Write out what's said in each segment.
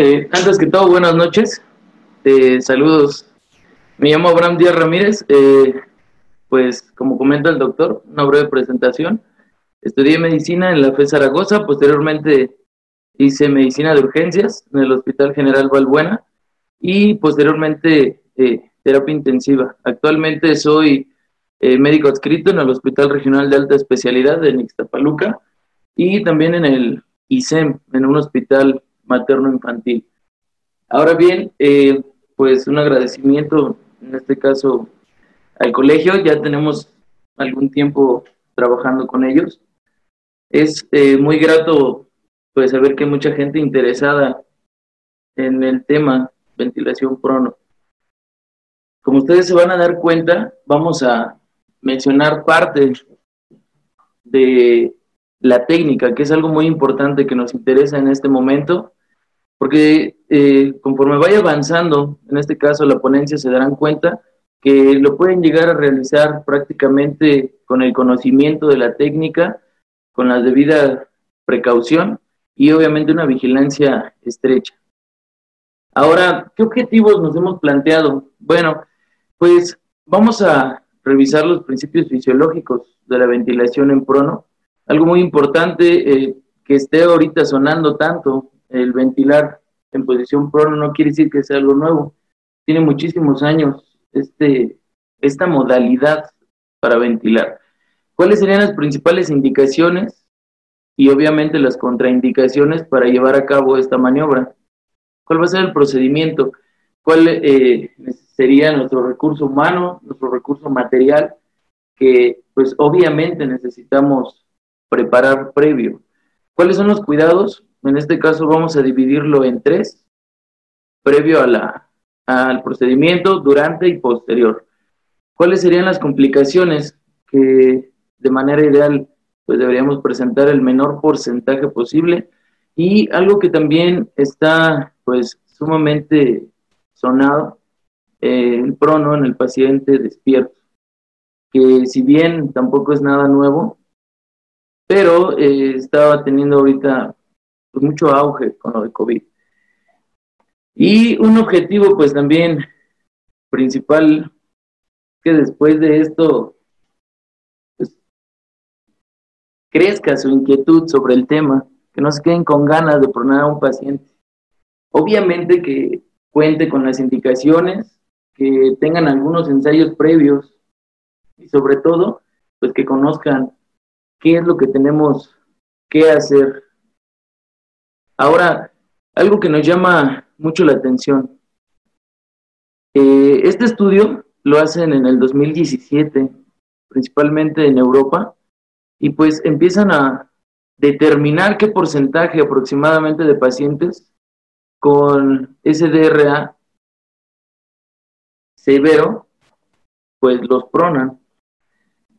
Eh, antes que todo, buenas noches. Eh, saludos. Me llamo Abraham Díaz Ramírez. Eh, pues, como comenta el doctor, una breve presentación. Estudié medicina en la FE Zaragoza. Posteriormente hice medicina de urgencias en el Hospital General Valbuena y posteriormente terapia intensiva. Actualmente soy médico adscrito en el Hospital Regional de Alta Especialidad de Nixtapaluca y también en el ISEM, en un hospital materno-infantil. Ahora bien, eh, pues un agradecimiento, en este caso, al colegio, ya tenemos algún tiempo trabajando con ellos. Es eh, muy grato pues saber que hay mucha gente interesada en el tema ventilación prono. Como ustedes se van a dar cuenta, vamos a mencionar parte de la técnica, que es algo muy importante que nos interesa en este momento porque eh, conforme vaya avanzando, en este caso la ponencia, se darán cuenta que lo pueden llegar a realizar prácticamente con el conocimiento de la técnica, con la debida precaución y obviamente una vigilancia estrecha. Ahora, ¿qué objetivos nos hemos planteado? Bueno, pues vamos a revisar los principios fisiológicos de la ventilación en prono. Algo muy importante eh, que esté ahorita sonando tanto el ventilar en posición prono no quiere decir que sea algo nuevo. Tiene muchísimos años este, esta modalidad para ventilar. ¿Cuáles serían las principales indicaciones y obviamente las contraindicaciones para llevar a cabo esta maniobra? ¿Cuál va a ser el procedimiento? ¿Cuál eh, sería nuestro recurso humano, nuestro recurso material que pues obviamente necesitamos preparar previo? ¿Cuáles son los cuidados? En este caso vamos a dividirlo en tres, previo a la, al procedimiento, durante y posterior. ¿Cuáles serían las complicaciones que de manera ideal pues deberíamos presentar el menor porcentaje posible? Y algo que también está pues sumamente sonado, eh, el prono en el paciente despierto, que si bien tampoco es nada nuevo, pero eh, estaba teniendo ahorita pues, mucho auge con lo de COVID. Y un objetivo, pues también principal, que después de esto pues, crezca su inquietud sobre el tema, que no se queden con ganas de pronar a un paciente. Obviamente que cuente con las indicaciones, que tengan algunos ensayos previos y sobre todo, pues que conozcan qué es lo que tenemos que hacer Ahora, algo que nos llama mucho la atención. Eh, este estudio lo hacen en el 2017, principalmente en Europa, y pues empiezan a determinar qué porcentaje aproximadamente de pacientes con SDRA severo, pues los pronan.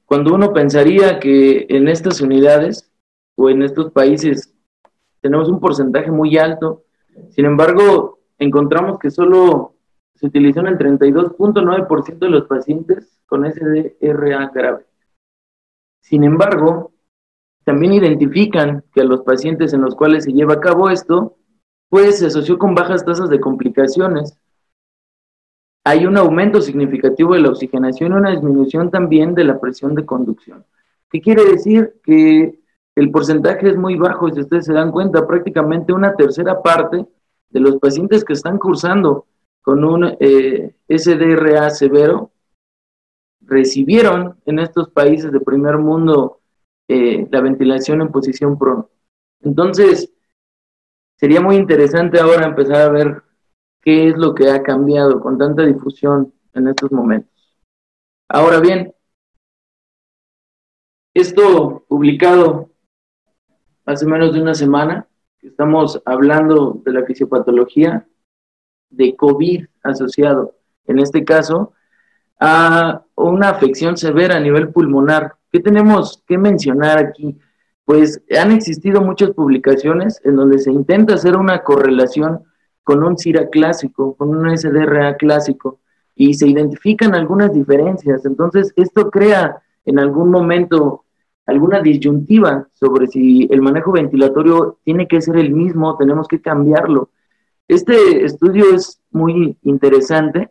Cuando uno pensaría que en estas unidades o en estos países tenemos un porcentaje muy alto. Sin embargo, encontramos que solo se utilizó en el 32.9% de los pacientes con SDRA grave. Sin embargo, también identifican que a los pacientes en los cuales se lleva a cabo esto, pues se asoció con bajas tasas de complicaciones. Hay un aumento significativo de la oxigenación y una disminución también de la presión de conducción. ¿Qué quiere decir? Que el porcentaje es muy bajo, si ustedes se dan cuenta, prácticamente una tercera parte de los pacientes que están cursando con un eh, SDRA severo recibieron en estos países de primer mundo eh, la ventilación en posición prono. Entonces, sería muy interesante ahora empezar a ver qué es lo que ha cambiado con tanta difusión en estos momentos. Ahora bien, esto publicado hace menos de una semana, estamos hablando de la fisiopatología de COVID asociado, en este caso, a una afección severa a nivel pulmonar. ¿Qué tenemos que mencionar aquí? Pues han existido muchas publicaciones en donde se intenta hacer una correlación con un CIRA clásico, con un SDRA clásico, y se identifican algunas diferencias. Entonces, esto crea en algún momento alguna disyuntiva sobre si el manejo ventilatorio tiene que ser el mismo, tenemos que cambiarlo. Este estudio es muy interesante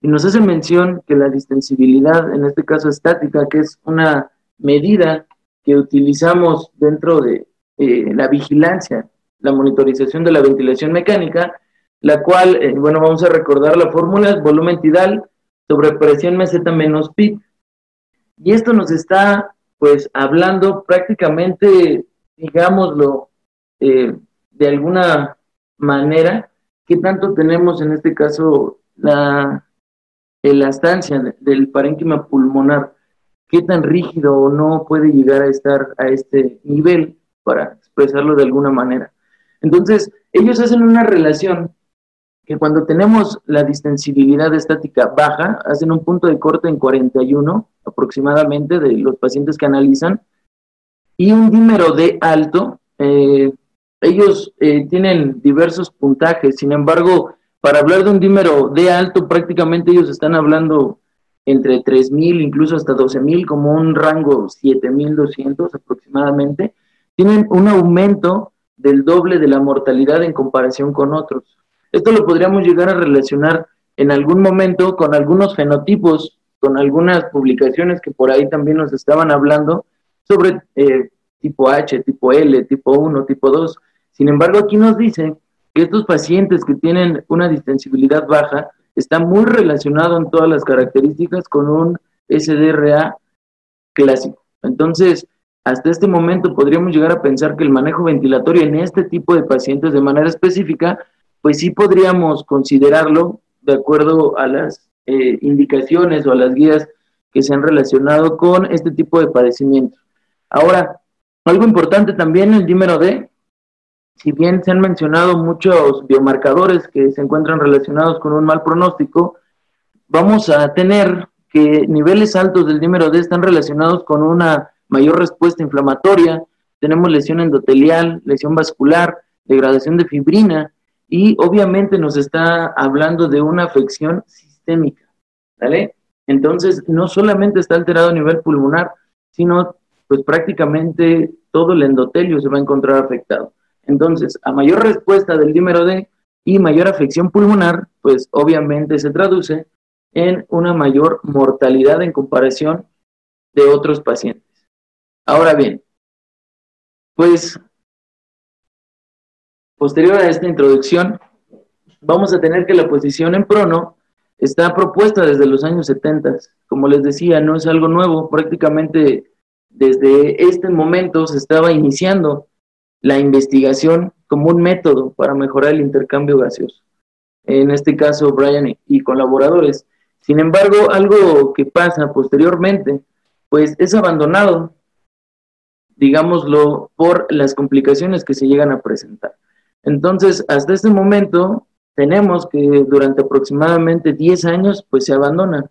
y nos hace mención que la distensibilidad, en este caso estática, que es una medida que utilizamos dentro de eh, la vigilancia, la monitorización de la ventilación mecánica, la cual, eh, bueno, vamos a recordar la fórmula, es volumen tidal sobre presión meseta menos PIB. Y esto nos está, pues, hablando prácticamente, digámoslo, eh, de alguna manera, qué tanto tenemos en este caso la elastancia del parénquima pulmonar, qué tan rígido o no puede llegar a estar a este nivel, para expresarlo de alguna manera. Entonces, ellos hacen una relación que cuando tenemos la distensibilidad estática baja, hacen un punto de corte en 41 aproximadamente de los pacientes que analizan, y un dímero D alto, eh, ellos eh, tienen diversos puntajes, sin embargo, para hablar de un dímero D alto, prácticamente ellos están hablando entre 3.000, incluso hasta 12.000, como un rango 7.200 aproximadamente, tienen un aumento del doble de la mortalidad en comparación con otros. Esto lo podríamos llegar a relacionar en algún momento con algunos fenotipos, con algunas publicaciones que por ahí también nos estaban hablando sobre eh, tipo H, tipo L, tipo 1, tipo 2. Sin embargo, aquí nos dice que estos pacientes que tienen una distensibilidad baja está muy relacionado en todas las características con un SDRA clásico. Entonces, hasta este momento podríamos llegar a pensar que el manejo ventilatorio en este tipo de pacientes de manera específica pues sí podríamos considerarlo de acuerdo a las eh, indicaciones o a las guías que se han relacionado con este tipo de padecimientos. Ahora, algo importante también, el dímero D, si bien se han mencionado muchos biomarcadores que se encuentran relacionados con un mal pronóstico, vamos a tener que niveles altos del dímero D están relacionados con una mayor respuesta inflamatoria, tenemos lesión endotelial, lesión vascular, degradación de fibrina, y obviamente nos está hablando de una afección sistémica, ¿vale? Entonces, no solamente está alterado a nivel pulmonar, sino pues prácticamente todo el endotelio se va a encontrar afectado. Entonces, a mayor respuesta del dímero D y mayor afección pulmonar, pues obviamente se traduce en una mayor mortalidad en comparación de otros pacientes. Ahora bien, pues Posterior a esta introducción, vamos a tener que la posición en prono está propuesta desde los años 70. Como les decía, no es algo nuevo, prácticamente desde este momento se estaba iniciando la investigación como un método para mejorar el intercambio gaseoso. En este caso, Brian y colaboradores. Sin embargo, algo que pasa posteriormente, pues es abandonado, digámoslo, por las complicaciones que se llegan a presentar. Entonces, hasta este momento, tenemos que durante aproximadamente 10 años, pues se abandona.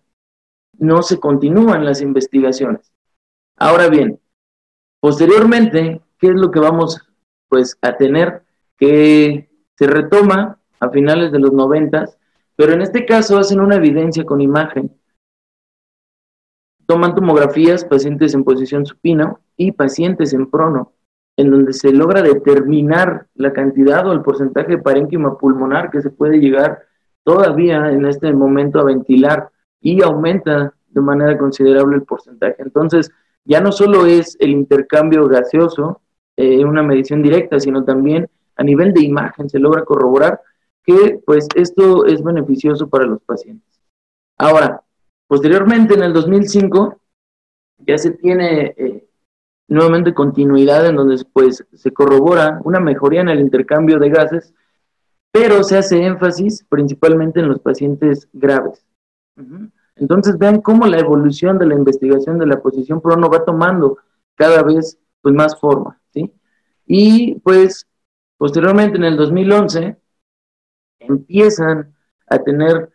No se continúan las investigaciones. Ahora bien, posteriormente, ¿qué es lo que vamos pues a tener? Que se retoma a finales de los 90, pero en este caso hacen una evidencia con imagen. Toman tomografías, pacientes en posición supina y pacientes en prono en donde se logra determinar la cantidad o el porcentaje de parénquima pulmonar que se puede llegar todavía en este momento a ventilar y aumenta de manera considerable el porcentaje. Entonces, ya no solo es el intercambio gaseoso eh, una medición directa, sino también a nivel de imagen se logra corroborar que pues esto es beneficioso para los pacientes. Ahora, posteriormente en el 2005 ya se tiene eh, nuevamente continuidad en donde pues se corrobora una mejoría en el intercambio de gases, pero se hace énfasis principalmente en los pacientes graves. Entonces vean cómo la evolución de la investigación de la posición prono va tomando cada vez pues más forma, ¿sí? Y pues posteriormente en el 2011 empiezan a tener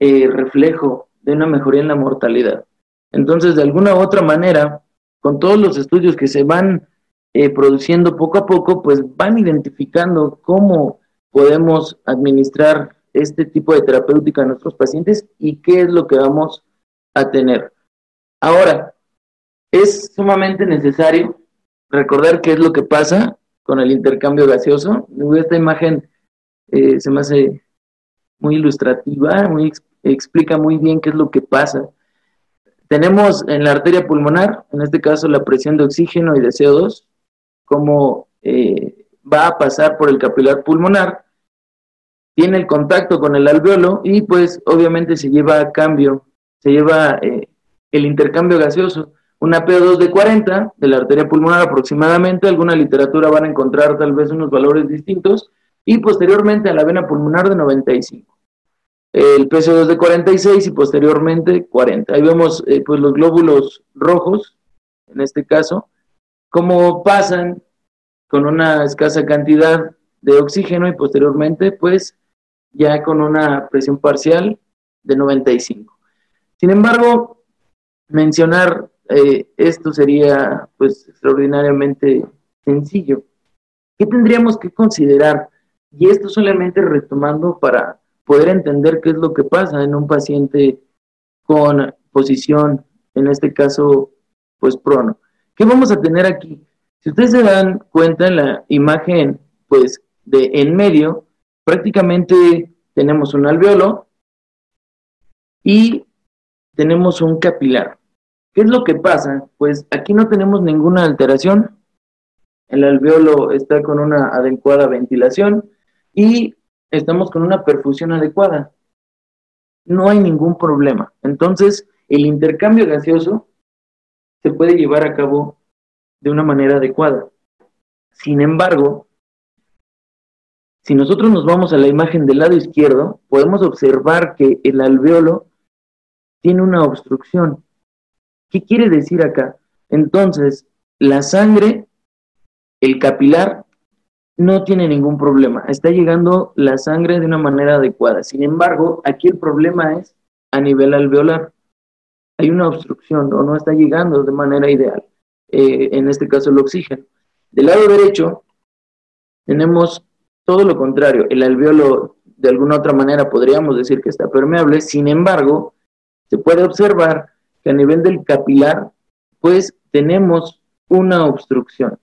eh, reflejo de una mejoría en la mortalidad. Entonces, de alguna u otra manera, con todos los estudios que se van eh, produciendo poco a poco, pues van identificando cómo podemos administrar este tipo de terapéutica a nuestros pacientes y qué es lo que vamos a tener. Ahora, es sumamente necesario recordar qué es lo que pasa con el intercambio gaseoso. Esta imagen eh, se me hace muy ilustrativa, explica muy bien qué es lo que pasa. Tenemos en la arteria pulmonar, en este caso la presión de oxígeno y de CO2, cómo eh, va a pasar por el capilar pulmonar, tiene el contacto con el alveolo y pues obviamente se lleva a cambio, se lleva eh, el intercambio gaseoso. Una PO2 de 40 de la arteria pulmonar aproximadamente, alguna literatura van a encontrar tal vez unos valores distintos, y posteriormente a la vena pulmonar de 95 el PCO2 de 46 y posteriormente 40. Ahí vemos eh, pues los glóbulos rojos, en este caso, cómo pasan con una escasa cantidad de oxígeno y posteriormente pues ya con una presión parcial de 95. Sin embargo, mencionar eh, esto sería pues extraordinariamente sencillo. ¿Qué tendríamos que considerar? Y esto solamente retomando para poder entender qué es lo que pasa en un paciente con posición, en este caso, pues prono. ¿Qué vamos a tener aquí? Si ustedes se dan cuenta en la imagen, pues de en medio, prácticamente tenemos un alveolo y tenemos un capilar. ¿Qué es lo que pasa? Pues aquí no tenemos ninguna alteración. El alveolo está con una adecuada ventilación y estamos con una perfusión adecuada. No hay ningún problema. Entonces, el intercambio gaseoso se puede llevar a cabo de una manera adecuada. Sin embargo, si nosotros nos vamos a la imagen del lado izquierdo, podemos observar que el alveolo tiene una obstrucción. ¿Qué quiere decir acá? Entonces, la sangre, el capilar, no tiene ningún problema. Está llegando la sangre de una manera adecuada. Sin embargo, aquí el problema es a nivel alveolar. Hay una obstrucción o no está llegando de manera ideal. Eh, en este caso, el oxígeno. Del lado derecho, tenemos todo lo contrario. El alveolo, de alguna otra manera, podríamos decir que está permeable. Sin embargo, se puede observar que a nivel del capilar, pues tenemos una obstrucción.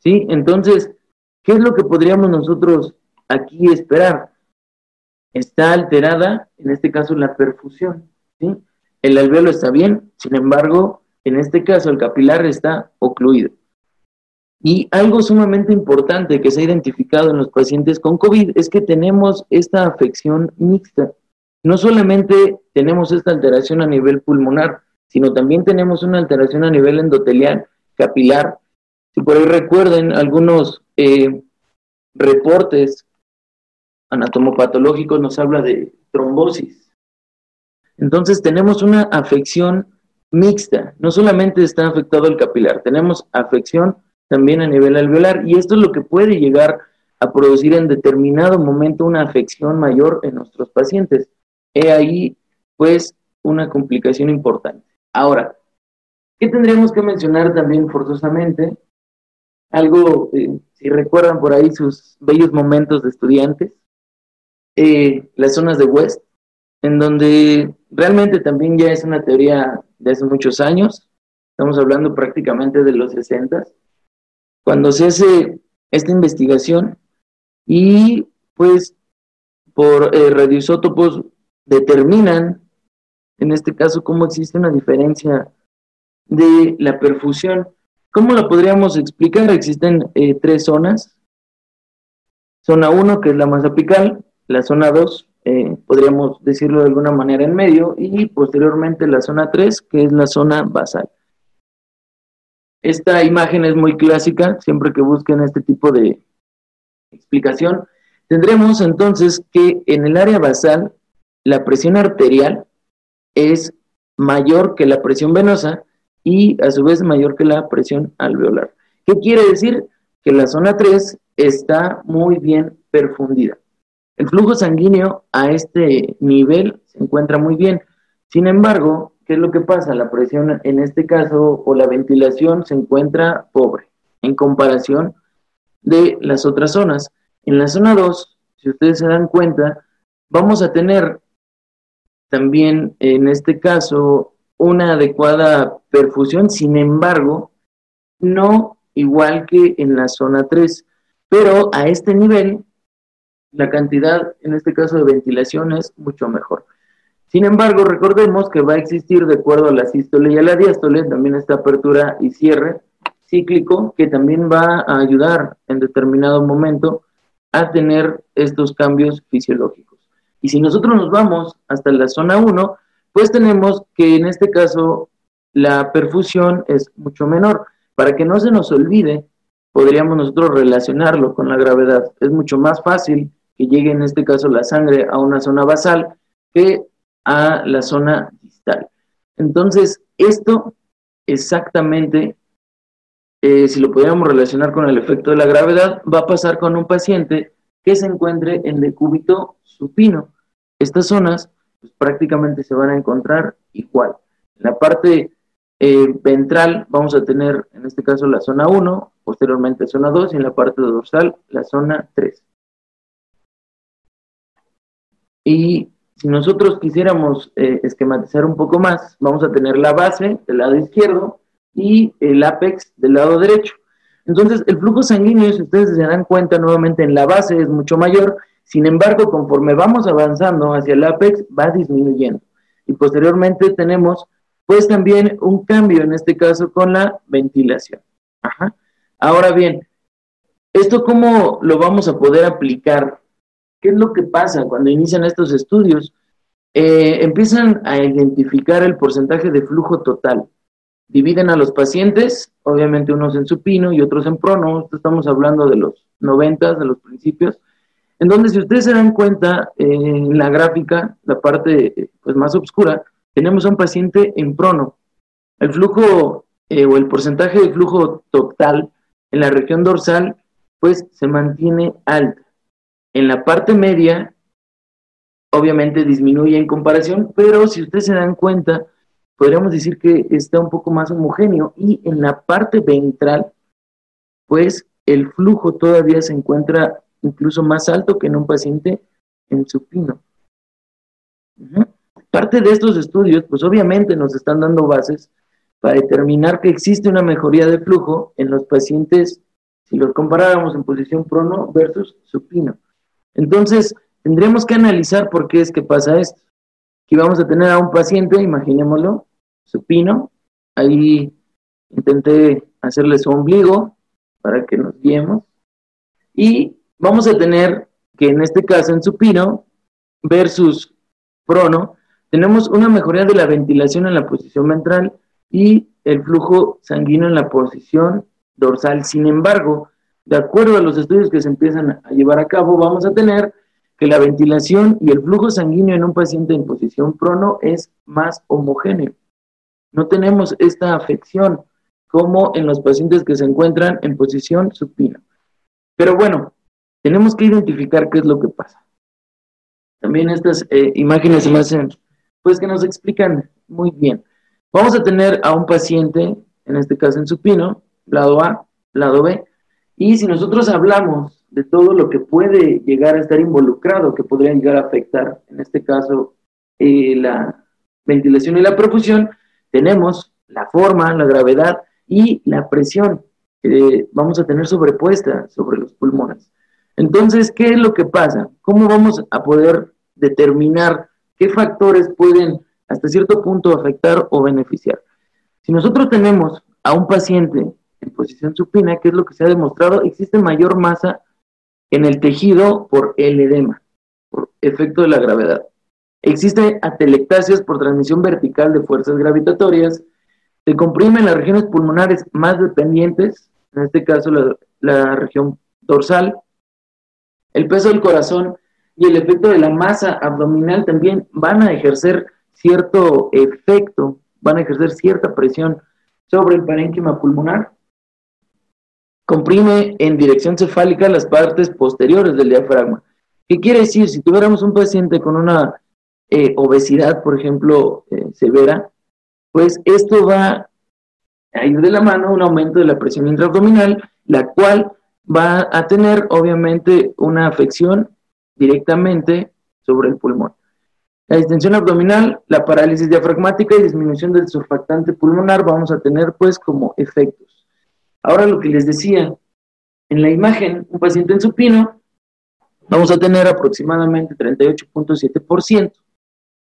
¿Sí? Entonces, ¿Qué es lo que podríamos nosotros aquí esperar? Está alterada, en este caso, la perfusión. ¿sí? El alveolo está bien, sin embargo, en este caso el capilar está ocluido. Y algo sumamente importante que se ha identificado en los pacientes con COVID es que tenemos esta afección mixta. No solamente tenemos esta alteración a nivel pulmonar, sino también tenemos una alteración a nivel endotelial, capilar. Si por ahí recuerden algunos eh, reportes anatomopatológicos nos habla de trombosis. Entonces tenemos una afección mixta, no solamente está afectado el capilar, tenemos afección también a nivel alveolar y esto es lo que puede llegar a producir en determinado momento una afección mayor en nuestros pacientes. He ahí pues una complicación importante. Ahora, ¿qué tendríamos que mencionar también forzosamente? Algo, eh, si recuerdan por ahí sus bellos momentos de estudiantes, eh, las zonas de West, en donde realmente también ya es una teoría de hace muchos años, estamos hablando prácticamente de los 60, cuando se hace esta investigación y pues por eh, radioisótopos determinan, en este caso, cómo existe una diferencia de la perfusión ¿Cómo lo podríamos explicar? Existen eh, tres zonas. Zona 1, que es la más apical, la zona 2, eh, podríamos decirlo de alguna manera en medio, y posteriormente la zona 3, que es la zona basal. Esta imagen es muy clásica, siempre que busquen este tipo de explicación. Tendremos entonces que en el área basal la presión arterial es mayor que la presión venosa y a su vez mayor que la presión alveolar. ¿Qué quiere decir? que la zona 3 está muy bien perfundida. El flujo sanguíneo a este nivel se encuentra muy bien. Sin embargo, ¿qué es lo que pasa? La presión en este caso o la ventilación se encuentra pobre en comparación de las otras zonas. En la zona 2, si ustedes se dan cuenta, vamos a tener también en este caso una adecuada perfusión, sin embargo, no igual que en la zona 3, pero a este nivel la cantidad, en este caso de ventilación, es mucho mejor. Sin embargo, recordemos que va a existir, de acuerdo a la sístole y a la diástole, también esta apertura y cierre cíclico que también va a ayudar en determinado momento a tener estos cambios fisiológicos. Y si nosotros nos vamos hasta la zona 1, pues tenemos que en este caso la perfusión es mucho menor. Para que no se nos olvide, podríamos nosotros relacionarlo con la gravedad. Es mucho más fácil que llegue en este caso la sangre a una zona basal que a la zona distal. Entonces, esto exactamente, eh, si lo pudiéramos relacionar con el efecto de la gravedad, va a pasar con un paciente que se encuentre en decúbito supino. Estas zonas pues, prácticamente se van a encontrar igual. En la parte eh, ventral vamos a tener en este caso la zona 1, posteriormente zona 2 y en la parte dorsal la zona 3. Y si nosotros quisiéramos eh, esquematizar un poco más, vamos a tener la base del lado izquierdo y el apex del lado derecho. Entonces, el flujo sanguíneo, si ustedes se dan cuenta nuevamente en la base, es mucho mayor. Sin embargo, conforme vamos avanzando hacia el apex, va disminuyendo. Y posteriormente tenemos, pues también un cambio, en este caso, con la ventilación. Ahora bien, ¿esto cómo lo vamos a poder aplicar ¿Qué es lo que pasa cuando inician estos estudios? Eh, empiezan a identificar el porcentaje de flujo total. Dividen a los pacientes, obviamente unos en supino y otros en prono. Estamos hablando de los 90, de los principios. En donde, si ustedes se dan cuenta, eh, en la gráfica, la parte pues, más oscura, tenemos a un paciente en prono. El flujo eh, o el porcentaje de flujo total en la región dorsal, pues se mantiene alto. En la parte media, obviamente disminuye en comparación, pero si ustedes se dan cuenta, podríamos decir que está un poco más homogéneo. Y en la parte ventral, pues el flujo todavía se encuentra incluso más alto que en un paciente en supino. Parte de estos estudios, pues obviamente nos están dando bases para determinar que existe una mejoría de flujo en los pacientes, si los comparáramos en posición prono versus supino. Entonces, tendremos que analizar por qué es que pasa esto. Aquí vamos a tener a un paciente, imaginémoslo, supino. Ahí intenté hacerle su ombligo para que nos guiemos. Y vamos a tener que en este caso en supino versus prono, tenemos una mejoría de la ventilación en la posición ventral y el flujo sanguíneo en la posición dorsal. Sin embargo, de acuerdo a los estudios que se empiezan a llevar a cabo, vamos a tener que la ventilación y el flujo sanguíneo en un paciente en posición prono es más homogéneo. No tenemos esta afección como en los pacientes que se encuentran en posición supina. Pero bueno, tenemos que identificar qué es lo que pasa. También estas eh, imágenes se me hacen, pues que nos explican muy bien. Vamos a tener a un paciente, en este caso en supino, lado A, lado B, y si nosotros hablamos de todo lo que puede llegar a estar involucrado, que podría llegar a afectar, en este caso, eh, la ventilación y la perfusión, tenemos la forma, la gravedad y la presión que vamos a tener sobrepuesta sobre los pulmones. Entonces, ¿qué es lo que pasa? ¿Cómo vamos a poder determinar qué factores pueden hasta cierto punto afectar o beneficiar? Si nosotros tenemos a un paciente en posición supina, que es lo que se ha demostrado, existe mayor masa en el tejido por el edema, por efecto de la gravedad. Existe atelectasias por transmisión vertical de fuerzas gravitatorias, se comprimen las regiones pulmonares más dependientes, en este caso la, la región dorsal, el peso del corazón y el efecto de la masa abdominal también van a ejercer cierto efecto, van a ejercer cierta presión sobre el parénquima pulmonar comprime en dirección cefálica las partes posteriores del diafragma. ¿Qué quiere decir? Si tuviéramos un paciente con una eh, obesidad, por ejemplo, eh, severa, pues esto va a ir de la mano un aumento de la presión intraabdominal, la cual va a tener obviamente una afección directamente sobre el pulmón. La distensión abdominal, la parálisis diafragmática y disminución del surfactante pulmonar vamos a tener pues como efectos. Ahora lo que les decía, en la imagen, un paciente en supino, vamos a tener aproximadamente 38.7%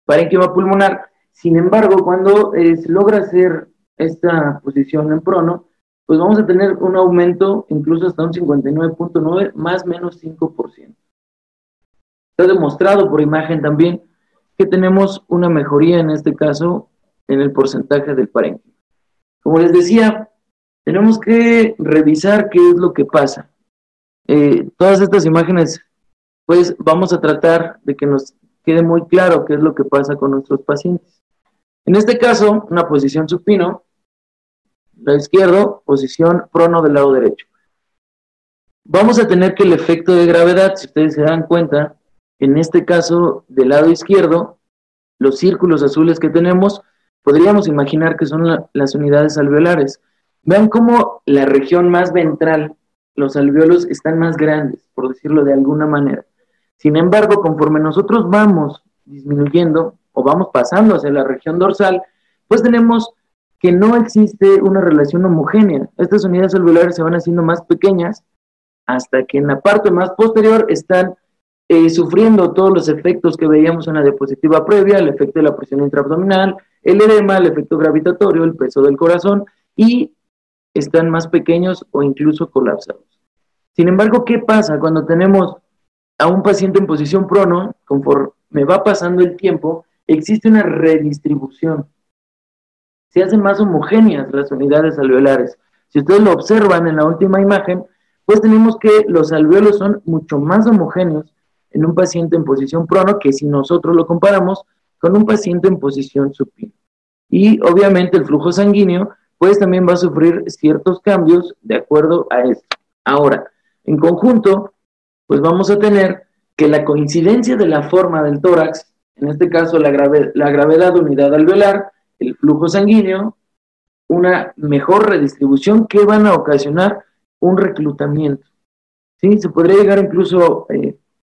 parénquima pulmonar. Sin embargo, cuando eh, se logra hacer esta posición en prono, pues vamos a tener un aumento incluso hasta un 59.9 más menos 5%. Está demostrado por imagen también que tenemos una mejoría en este caso en el porcentaje del parénquima. Como les decía, tenemos que revisar qué es lo que pasa. Eh, todas estas imágenes, pues vamos a tratar de que nos quede muy claro qué es lo que pasa con nuestros pacientes. En este caso, una posición supino, lado izquierdo, posición prono del lado derecho. Vamos a tener que el efecto de gravedad, si ustedes se dan cuenta, en este caso del lado izquierdo, los círculos azules que tenemos, podríamos imaginar que son las unidades alveolares. Vean cómo la región más ventral, los alveolos están más grandes, por decirlo de alguna manera. Sin embargo, conforme nosotros vamos disminuyendo o vamos pasando hacia la región dorsal, pues tenemos que no existe una relación homogénea. Estas unidades alveolares se van haciendo más pequeñas hasta que en la parte más posterior están eh, sufriendo todos los efectos que veíamos en la diapositiva previa, el efecto de la presión intraabdominal, el edema, el efecto gravitatorio, el peso del corazón y están más pequeños o incluso colapsados. Sin embargo, ¿qué pasa cuando tenemos a un paciente en posición prono, conforme va pasando el tiempo, existe una redistribución se hacen más homogéneas las unidades alveolares. Si ustedes lo observan en la última imagen, pues tenemos que los alveolos son mucho más homogéneos en un paciente en posición prono que si nosotros lo comparamos con un paciente en posición supina. Y obviamente el flujo sanguíneo pues también va a sufrir ciertos cambios de acuerdo a esto. Ahora, en conjunto, pues vamos a tener que la coincidencia de la forma del tórax, en este caso la, la gravedad de unidad alveolar, el flujo sanguíneo, una mejor redistribución que van a ocasionar un reclutamiento. ¿Sí? Se podría llegar incluso eh,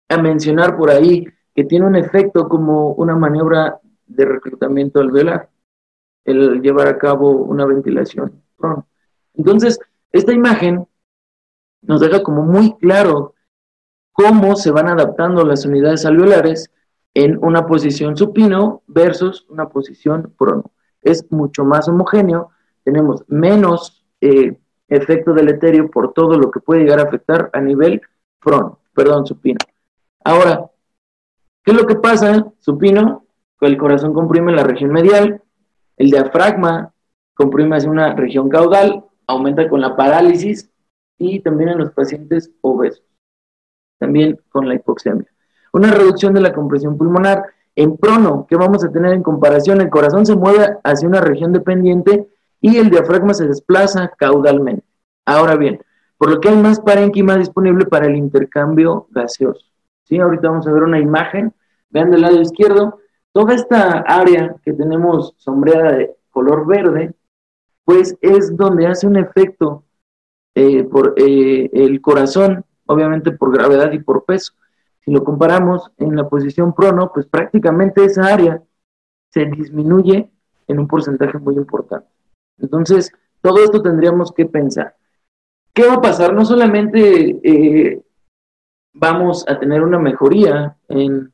a mencionar por ahí que tiene un efecto como una maniobra de reclutamiento alveolar, el llevar a cabo una ventilación. Entonces, esta imagen nos deja como muy claro cómo se van adaptando las unidades alveolares en una posición supino versus una posición prono. Es mucho más homogéneo, tenemos menos eh, efecto deleterio por todo lo que puede llegar a afectar a nivel prono, perdón, supino. Ahora, ¿qué es lo que pasa? Supino, el corazón comprime la región medial, el diafragma comprime hacia una región caudal, aumenta con la parálisis y también en los pacientes obesos, también con la hipoxemia una reducción de la compresión pulmonar. En prono, ¿qué vamos a tener en comparación? El corazón se mueve hacia una región dependiente y el diafragma se desplaza caudalmente. Ahora bien, por lo que hay más parénquima disponible para el intercambio gaseoso. ¿Sí? Ahorita vamos a ver una imagen. Vean del lado izquierdo, toda esta área que tenemos sombreada de color verde, pues es donde hace un efecto eh, por eh, el corazón, obviamente por gravedad y por peso. Si lo comparamos en la posición prono, pues prácticamente esa área se disminuye en un porcentaje muy importante. Entonces, todo esto tendríamos que pensar. ¿Qué va a pasar? No solamente eh, vamos a tener una mejoría en,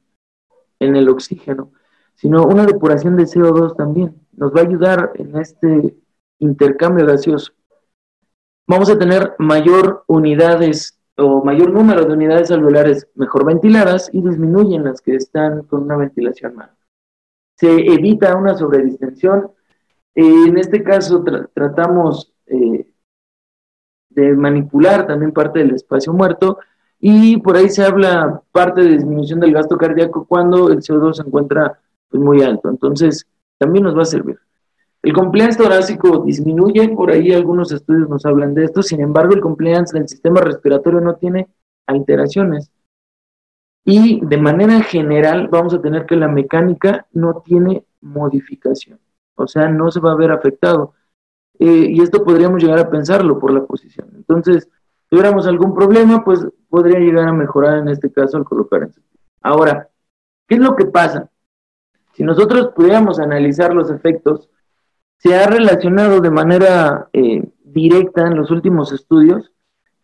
en el oxígeno, sino una depuración de CO2 también. Nos va a ayudar en este intercambio gaseoso. Vamos a tener mayor unidades o mayor número de unidades alveolares mejor ventiladas y disminuyen las que están con una ventilación mala. Se evita una sobredistensión. en este caso tratamos eh, de manipular también parte del espacio muerto y por ahí se habla parte de disminución del gasto cardíaco cuando el CO2 se encuentra pues, muy alto. Entonces, también nos va a servir. El compliance torácico disminuye, por ahí algunos estudios nos hablan de esto, sin embargo el compliance del sistema respiratorio no tiene alteraciones. Y de manera general vamos a tener que la mecánica no tiene modificación, o sea, no se va a ver afectado. Eh, y esto podríamos llegar a pensarlo por la posición. Entonces, si tuviéramos algún problema, pues podría llegar a mejorar en este caso al colocar en Ahora, ¿qué es lo que pasa? Si nosotros pudiéramos analizar los efectos, se ha relacionado de manera eh, directa en los últimos estudios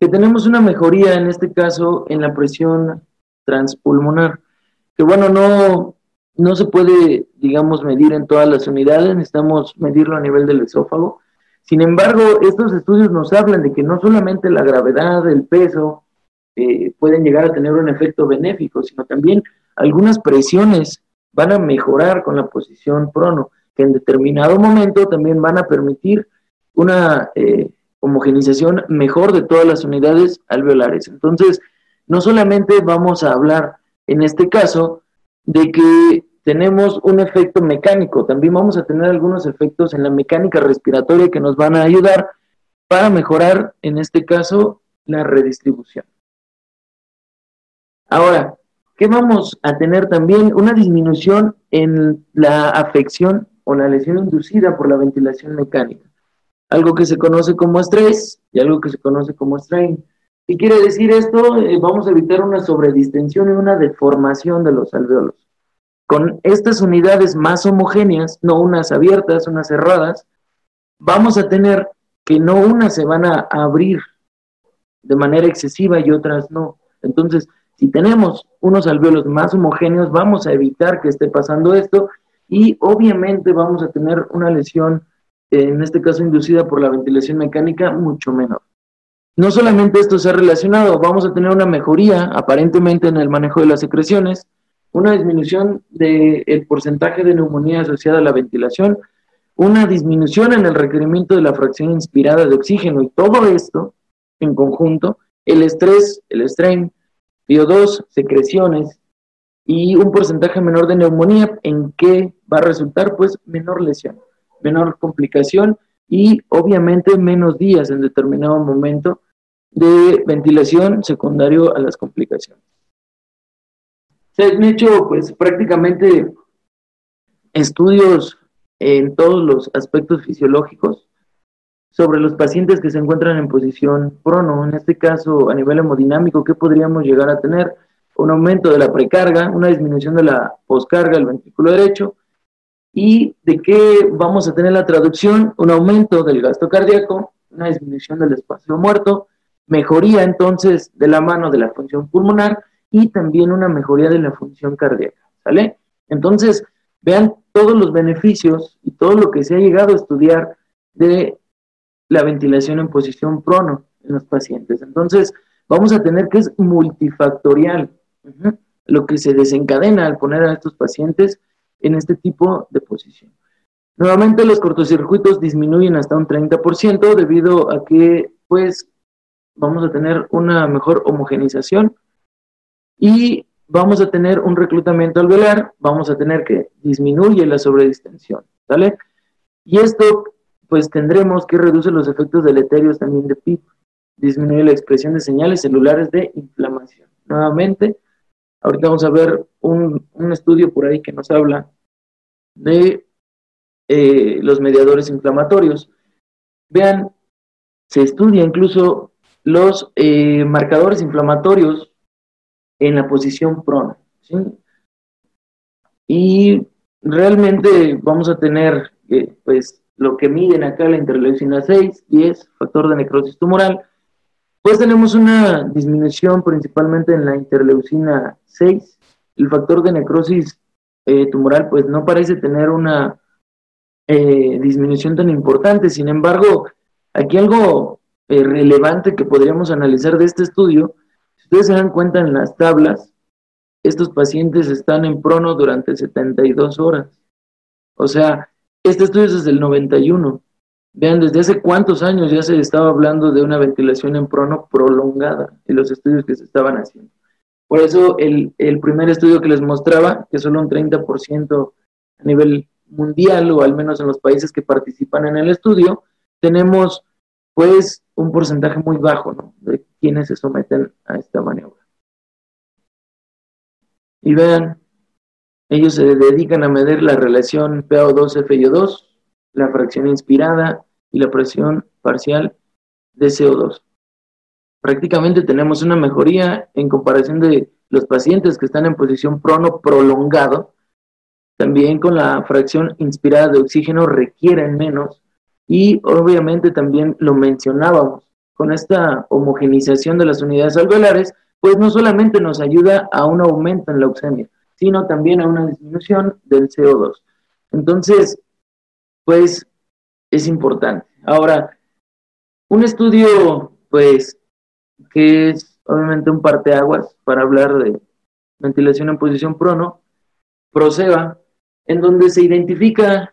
que tenemos una mejoría en este caso en la presión transpulmonar, que bueno, no, no se puede, digamos, medir en todas las unidades, necesitamos medirlo a nivel del esófago. Sin embargo, estos estudios nos hablan de que no solamente la gravedad, el peso, eh, pueden llegar a tener un efecto benéfico, sino también algunas presiones van a mejorar con la posición prono, en determinado momento también van a permitir una eh, homogenización mejor de todas las unidades alveolares. Entonces, no solamente vamos a hablar en este caso de que tenemos un efecto mecánico, también vamos a tener algunos efectos en la mecánica respiratoria que nos van a ayudar para mejorar, en este caso, la redistribución. Ahora, ¿qué vamos a tener también? Una disminución en la afección o la lesión inducida por la ventilación mecánica. Algo que se conoce como estrés y algo que se conoce como strain. ¿Qué quiere decir esto? Eh, vamos a evitar una sobredistensión y una deformación de los alveolos. Con estas unidades más homogéneas, no unas abiertas, unas cerradas, vamos a tener que no unas se van a abrir de manera excesiva y otras no. Entonces, si tenemos unos alveolos más homogéneos, vamos a evitar que esté pasando esto y obviamente vamos a tener una lesión, en este caso inducida por la ventilación mecánica, mucho menor. No solamente esto se ha relacionado, vamos a tener una mejoría aparentemente en el manejo de las secreciones, una disminución del porcentaje de neumonía asociada a la ventilación, una disminución en el requerimiento de la fracción inspirada de oxígeno y todo esto en conjunto, el estrés, el strain, PO2, secreciones y un porcentaje menor de neumonía, ¿en qué va a resultar? Pues menor lesión, menor complicación y obviamente menos días en determinado momento de ventilación secundario a las complicaciones. Se han hecho pues prácticamente estudios en todos los aspectos fisiológicos sobre los pacientes que se encuentran en posición prono, en este caso a nivel hemodinámico, ¿qué podríamos llegar a tener? Un aumento de la precarga, una disminución de la poscarga del ventrículo derecho, y de qué vamos a tener la traducción, un aumento del gasto cardíaco, una disminución del espacio muerto, mejoría entonces de la mano de la función pulmonar y también una mejoría de la función cardíaca, ¿sale? Entonces, vean todos los beneficios y todo lo que se ha llegado a estudiar de la ventilación en posición prono en los pacientes. Entonces, vamos a tener que es multifactorial lo que se desencadena al poner a estos pacientes en este tipo de posición. Nuevamente los cortocircuitos disminuyen hasta un 30% debido a que pues vamos a tener una mejor homogenización y vamos a tener un reclutamiento alveolar, vamos a tener que disminuye la sobredistensión, ¿vale? Y esto, pues tendremos que reducir los efectos deleterios también de PIP, disminuye la expresión de señales celulares de inflamación. Nuevamente, ahorita vamos a ver un, estudio por ahí que nos habla de eh, los mediadores inflamatorios. Vean, se estudia incluso los eh, marcadores inflamatorios en la posición prono. Y realmente vamos a tener eh, pues lo que miden acá la interleucina 6, 10, factor de necrosis tumoral, pues tenemos una disminución principalmente en la interleucina 6. El factor de necrosis eh, tumoral pues no parece tener una disminución tan importante, sin embargo, aquí algo eh, relevante que podríamos analizar de este estudio, si ustedes se dan cuenta en las tablas, estos pacientes están en prono durante 72 horas. O sea, este estudio es desde el 91. Vean, desde hace cuántos años ya se estaba hablando de una ventilación en prono prolongada en los estudios que se estaban haciendo. Por eso el, el primer estudio que les mostraba, que solo un 30% a nivel mundial, o al menos en los países que participan en el estudio, tenemos pues un porcentaje muy bajo de quienes se someten a esta maniobra. Y vean, ellos se dedican a medir la relación PO2-FiO2, la fracción inspirada y la presión parcial de CO2. Prácticamente tenemos una mejoría en comparación de los pacientes que están en posición prono prolongado. También con la fracción inspirada de oxígeno requieren menos y obviamente también lo mencionábamos, con esta homogenización de las unidades alveolares, pues no solamente nos ayuda a un aumento en la oxemia, sino también a una disminución del CO2. Entonces, pues es importante. Ahora, un estudio, pues, que es obviamente un parteaguas para hablar de ventilación en posición prono, Proceba, en donde se identifica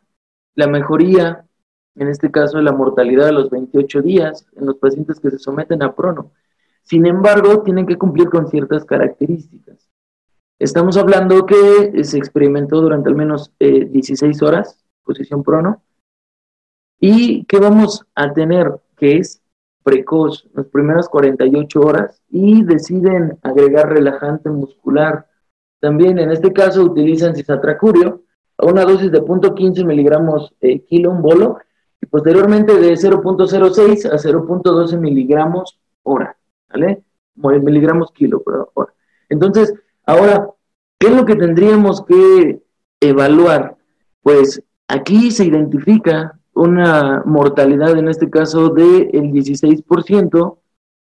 la mejoría, en este caso de la mortalidad a los 28 días en los pacientes que se someten a prono. Sin embargo, tienen que cumplir con ciertas características. Estamos hablando que se experimentó durante al menos 16 eh, horas, posición prono, y que vamos a tener, que es precoz, las primeras 48 horas, y deciden agregar relajante muscular. También en este caso utilizan cisatracurio a una dosis de 0.15 miligramos eh, kilo un bolo, y posteriormente de 0.06 a 0.12 miligramos hora, ¿vale? Miligramos kilo por hora. Entonces, ahora, ¿qué es lo que tendríamos que evaluar? Pues aquí se identifica una mortalidad en este caso del 16%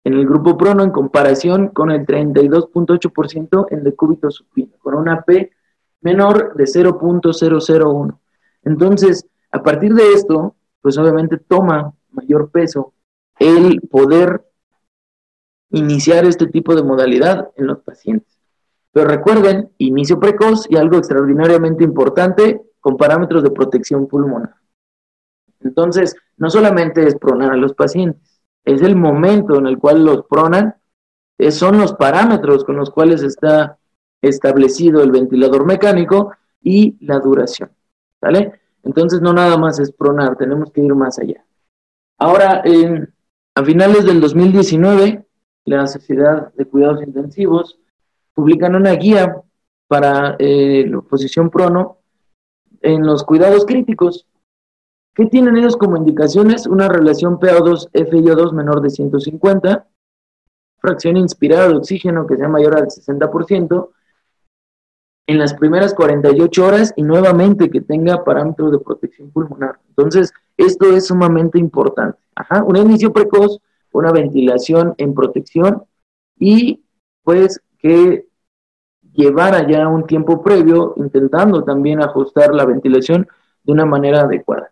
en el grupo prono en comparación con el 32.8% en decúbito supino, con una P menor de 0.001. Entonces, a partir de esto, pues obviamente toma mayor peso el poder iniciar este tipo de modalidad en los pacientes. Pero recuerden, inicio precoz y algo extraordinariamente importante con parámetros de protección pulmonar. Entonces, no solamente es pronar a los pacientes, es el momento en el cual los pronan, son los parámetros con los cuales está establecido el ventilador mecánico y la duración. ¿Vale? Entonces, no nada más es pronar, tenemos que ir más allá. Ahora, a finales del 2019, la Sociedad de Cuidados Intensivos publican una guía para eh, la oposición prono en los cuidados críticos ¿Qué tienen ellos como indicaciones? Una relación PO2-FiO2 menor de 150, fracción inspirada de oxígeno que sea mayor al 60%, en las primeras 48 horas y nuevamente que tenga parámetros de protección pulmonar. Entonces, esto es sumamente importante. Ajá, un inicio precoz, una ventilación en protección y pues que llevara ya un tiempo previo intentando también ajustar la ventilación de una manera adecuada.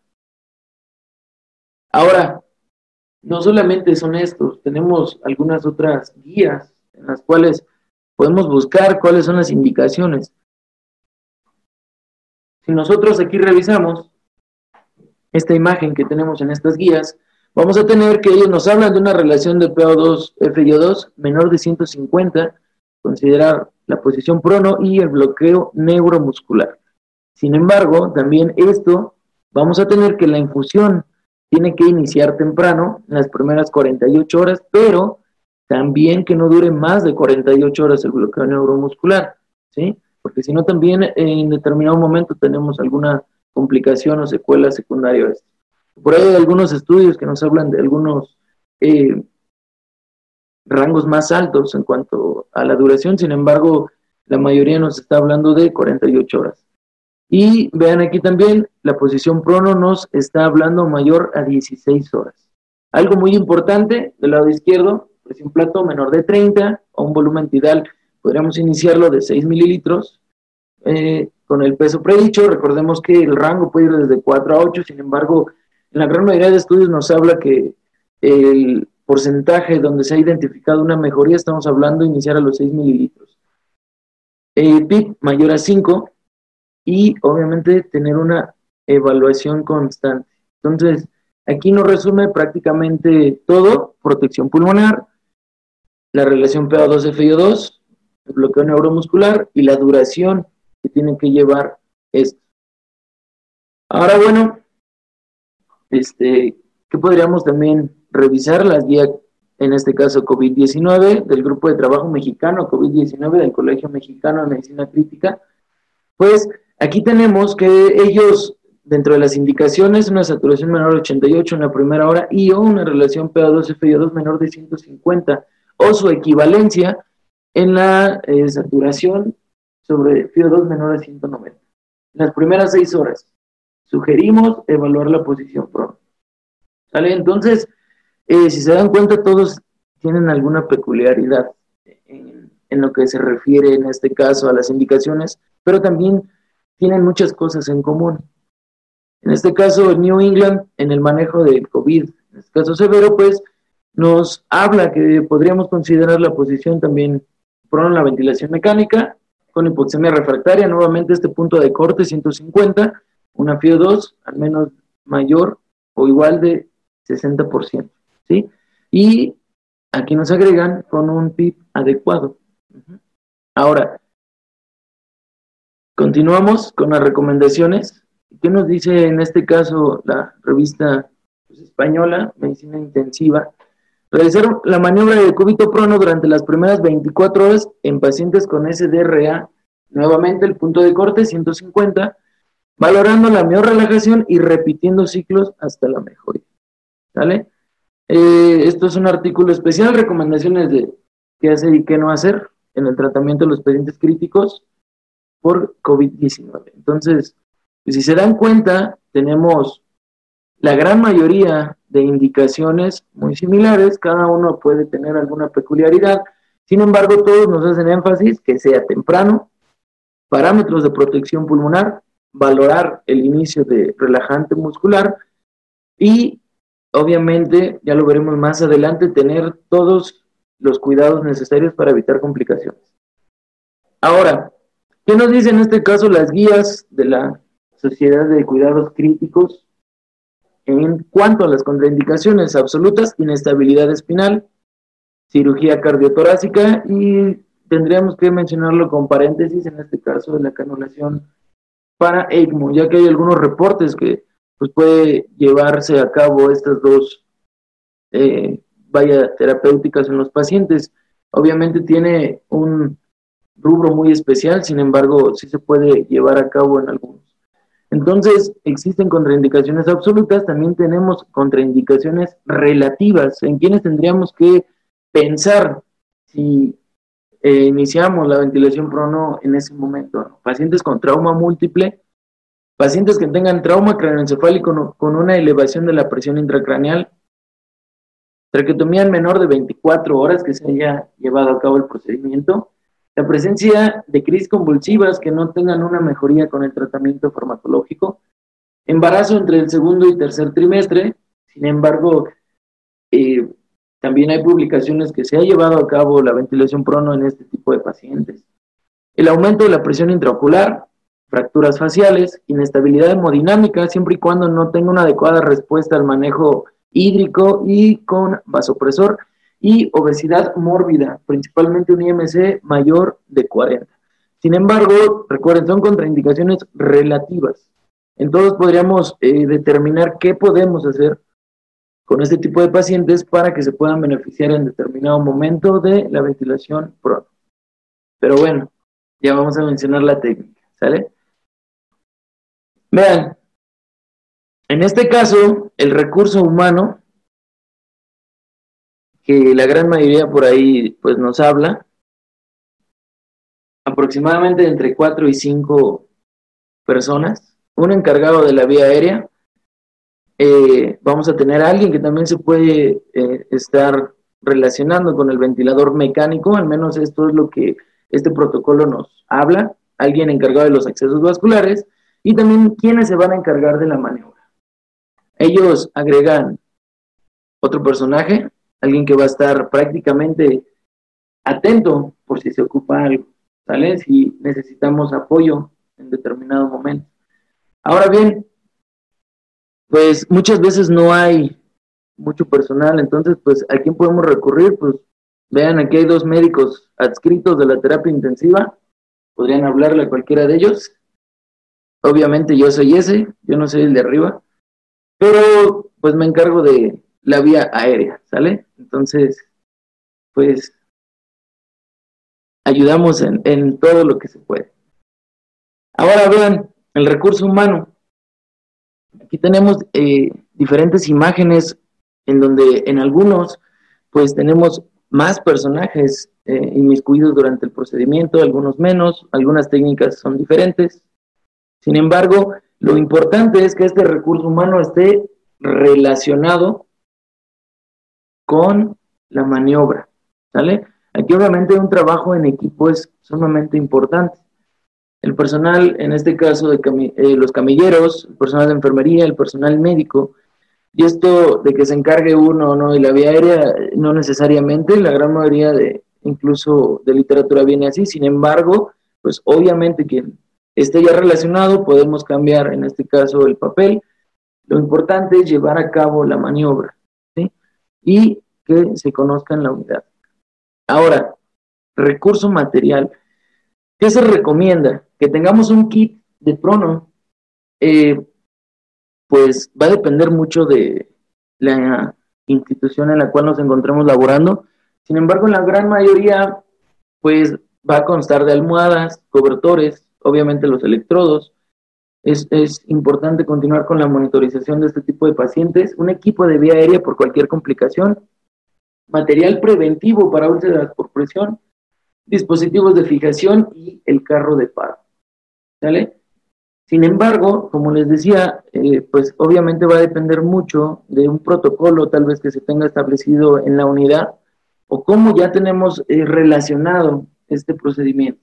Ahora, no solamente son estos, tenemos algunas otras guías en las cuales podemos buscar cuáles son las indicaciones. Si nosotros aquí revisamos esta imagen que tenemos en estas guías, vamos a tener que ellos nos hablan de una relación de PO2-FiO2 menor de 150, considerar la posición prono y el bloqueo neuromuscular. Sin embargo, también esto, vamos a tener que la infusión tiene que iniciar temprano, en las primeras 48 horas, pero también que no dure más de 48 horas el bloqueo neuromuscular, ¿sí? Porque si no, también en determinado momento tenemos alguna complicación o secuela secundaria. Por ahí hay algunos estudios que nos hablan de algunos eh, rangos más altos en cuanto a la duración, sin embargo, la mayoría nos está hablando de 48 horas. Y vean aquí también, la posición prono nos está hablando mayor a 16 horas. Algo muy importante, del lado izquierdo, presión plato menor de 30 o un volumen tidal, podríamos iniciarlo de 6 mililitros. Eh, con el peso predicho, recordemos que el rango puede ir desde 4 a 8, sin embargo, en la gran mayoría de estudios nos habla que el porcentaje donde se ha identificado una mejoría, estamos hablando de iniciar a los 6 mililitros. El PIB mayor a 5, y obviamente tener una evaluación constante. Entonces, aquí nos resume prácticamente todo, protección pulmonar, la relación PA2-FIO2, el bloqueo neuromuscular y la duración que tiene que llevar esto. Ahora, bueno, este, ¿qué podríamos también revisar? Las guías, en este caso COVID-19, del Grupo de Trabajo Mexicano COVID-19 del Colegio Mexicano de Medicina Crítica. Pues aquí tenemos que ellos, dentro de las indicaciones, una saturación menor de 88 en la primera hora y o una relación PA2-FIO2 menor de 150 o su equivalencia en la eh, saturación sobre FIO2 menor de 190. En las primeras seis horas, sugerimos evaluar la posición PRO. ¿Sale? Entonces, eh, si se dan cuenta, todos tienen alguna peculiaridad en, en, lo que se refiere en este caso a las indicaciones, pero también tienen muchas cosas en común. En este caso, New England, en el manejo del COVID, en este caso severo, pues nos habla que podríamos considerar la posición también en la ventilación mecánica, con hipoxemia refractaria, nuevamente este punto de corte 150, una FIO2 al menos mayor o igual de 60%, ¿sí? Y aquí nos agregan con un PIB adecuado. Ahora, continuamos con las recomendaciones. ¿Qué nos dice en este caso la revista pues, española, Medicina Intensiva? Realizar la maniobra de cúbito prono durante las primeras 24 horas en pacientes con SDRA. Nuevamente el punto de corte 150, valorando la mejor relajación y repitiendo ciclos hasta la mejoría. ¿Sale? Eh, esto es un artículo especial, recomendaciones de qué hacer y qué no hacer en el tratamiento de los pacientes críticos por COVID-19. Entonces, si se dan cuenta, tenemos la gran mayoría de indicaciones muy similares, cada uno puede tener alguna peculiaridad, sin embargo todos nos hacen énfasis que sea temprano, parámetros de protección pulmonar, valorar el inicio de relajante muscular y obviamente, ya lo veremos más adelante, tener todos los cuidados necesarios para evitar complicaciones. Ahora, ¿qué nos dicen en este caso las guías de la Sociedad de Cuidados Críticos en cuanto a las contraindicaciones absolutas, inestabilidad espinal, cirugía cardiotorácica y tendríamos que mencionarlo con paréntesis en este caso de la canulación para ECMO, ya que hay algunos reportes que pues, puede llevarse a cabo estas dos eh, terapéuticas en los pacientes. Obviamente tiene un rubro muy especial, sin embargo, sí se puede llevar a cabo en algunos. Entonces, existen contraindicaciones absolutas, también tenemos contraindicaciones relativas, en quienes tendríamos que pensar si eh, iniciamos la ventilación prono en ese momento. Pacientes con trauma múltiple, pacientes que tengan trauma craneoencefálico con una elevación de la presión intracraneal, traqueotomía en menor de 24 horas que se haya llevado a cabo el procedimiento, la presencia de crisis convulsivas que no tengan una mejoría con el tratamiento farmacológico, embarazo entre el segundo y tercer trimestre, sin embargo, eh, también hay publicaciones que se ha llevado a cabo la ventilación prono en este tipo de pacientes. El aumento de la presión intraocular, fracturas faciales, inestabilidad hemodinámica, siempre y cuando no tenga una adecuada respuesta al manejo hídrico y con vasopresor, y obesidad mórbida, principalmente un IMC mayor de 40. Sin embargo, recuerden, son contraindicaciones relativas. Entonces podríamos eh, determinar qué podemos hacer con este tipo de pacientes para que se puedan beneficiar en determinado momento de la ventilación pronto. Pero bueno, ya vamos a mencionar la técnica, ¿sale? Vean, en este caso, el recurso humano que la gran mayoría por ahí pues nos habla, aproximadamente entre 4 y 5 personas, un encargado de la vía aérea, eh, vamos a tener a alguien que también se puede eh, estar relacionando con el ventilador mecánico, al menos esto es lo que este protocolo nos habla, alguien encargado de los accesos vasculares. Y también quienes se van a encargar de la maniobra. Ellos agregan otro personaje, alguien que va a estar prácticamente atento por si se ocupa algo, ¿sale? Si necesitamos apoyo en determinado momento. Ahora bien, pues muchas veces no hay mucho personal, entonces pues a quién podemos recurrir, pues vean aquí hay dos médicos adscritos de la terapia intensiva, podrían hablarle a cualquiera de ellos obviamente yo soy ese, yo no soy el de arriba, pero pues me encargo de la vía aérea, ¿sale? Entonces, pues ayudamos en, todo lo que se puede. Ahora vean, el recurso humano. Aquí tenemos eh, diferentes imágenes en donde en algunos pues tenemos más personajes eh, inmiscuidos durante el procedimiento, algunos menos, algunas técnicas son diferentes. Sin embargo, lo importante es que este recurso humano esté relacionado con la maniobra, ¿sale? Aquí obviamente un trabajo en equipo es sumamente importante. El personal, en este caso de eh, los camilleros, el personal de enfermería, el personal médico, y esto de que se encargue uno o no de la vía aérea, no necesariamente, la gran mayoría de incluso de literatura viene así, sin embargo, pues obviamente que esté ya relacionado, podemos cambiar en este caso el papel. Lo importante es llevar a cabo la maniobra. Y que se conozca en la unidad. Ahora, recurso material. ¿Qué se recomienda? Que tengamos un kit de prono. Eh, pues va a depender mucho de la institución en la cual nos encontremos laborando. Sin embargo, en la gran mayoría, pues va a constar de almohadas, cobertores, obviamente los electrodos. Es, es, importante continuar con la monitorización de este tipo de pacientes, un equipo de vía aérea por cualquier complicación, material preventivo para úlceras por presión, dispositivos de fijación y el carro de paro. ¿Sale? Sin embargo, como les decía, eh, pues obviamente va a depender mucho de un protocolo tal vez que se tenga establecido en la unidad o cómo ya tenemos eh, relacionado este procedimiento.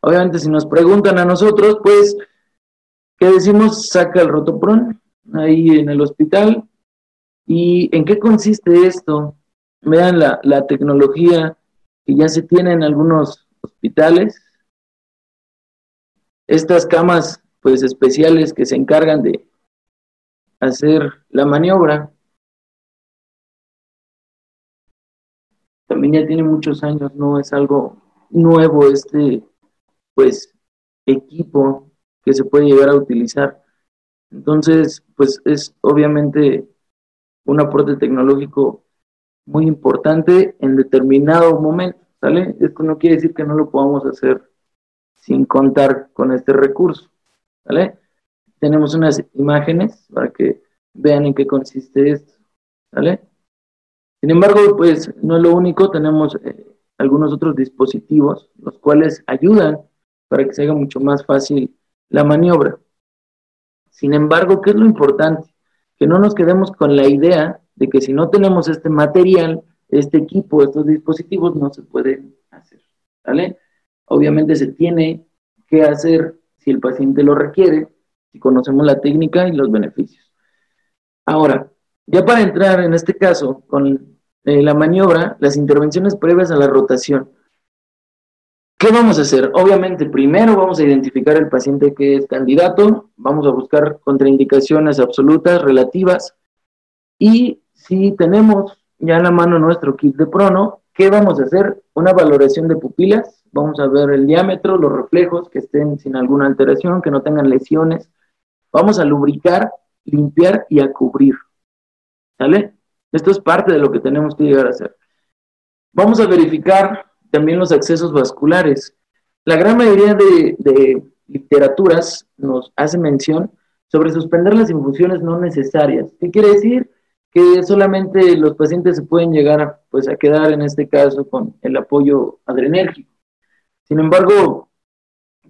Obviamente si nos preguntan a nosotros, pues, ¿qué decimos? Saca el rotopron ahí en el hospital. ¿Y en qué consiste esto? Vean la, la tecnología que ya se tiene en algunos hospitales. Estas camas pues especiales que se encargan de hacer la maniobra. También ya tiene muchos años, no es algo nuevo este pues equipo que se puede llegar a utilizar. Entonces, pues es obviamente un aporte tecnológico muy importante en determinado momento, ¿sale? Esto no quiere decir que no lo podamos hacer sin contar con este recurso. ¿vale? Tenemos unas imágenes para que vean en qué consiste esto, ¿vale? Sin embargo, pues no es lo único, tenemos eh, algunos otros dispositivos, los cuales ayudan para que se haga mucho más fácil la maniobra. Sin embargo, ¿qué es lo importante? Que no nos quedemos con la idea de que si no tenemos este material, este equipo, estos dispositivos, no se pueden hacer, ¿vale? Obviamente se tiene que hacer si el paciente lo requiere, si conocemos la técnica y los beneficios. Ahora, ya para entrar en este caso con eh, la maniobra, las intervenciones previas a la rotación. ¿Qué vamos a hacer? Obviamente, primero vamos a identificar el paciente que es candidato, vamos a buscar contraindicaciones absolutas, relativas, y si tenemos ya en la mano nuestro kit de prono, ¿qué vamos a hacer? Una valoración de pupilas, Vamos a ver el diámetro, los reflejos que estén sin alguna alteración, que no tengan lesiones. Vamos a lubricar, limpiar y a cubrir. ¿Sale? Esto es parte de lo que tenemos que llegar a hacer. Vamos a verificar también los accesos vasculares. La gran mayoría de, literaturas nos hace mención sobre suspender las infusiones no necesarias. ¿Qué quiere decir? Que solamente los pacientes se pueden llegar pues, a quedar en este caso con el apoyo adrenérgico. Sin embargo,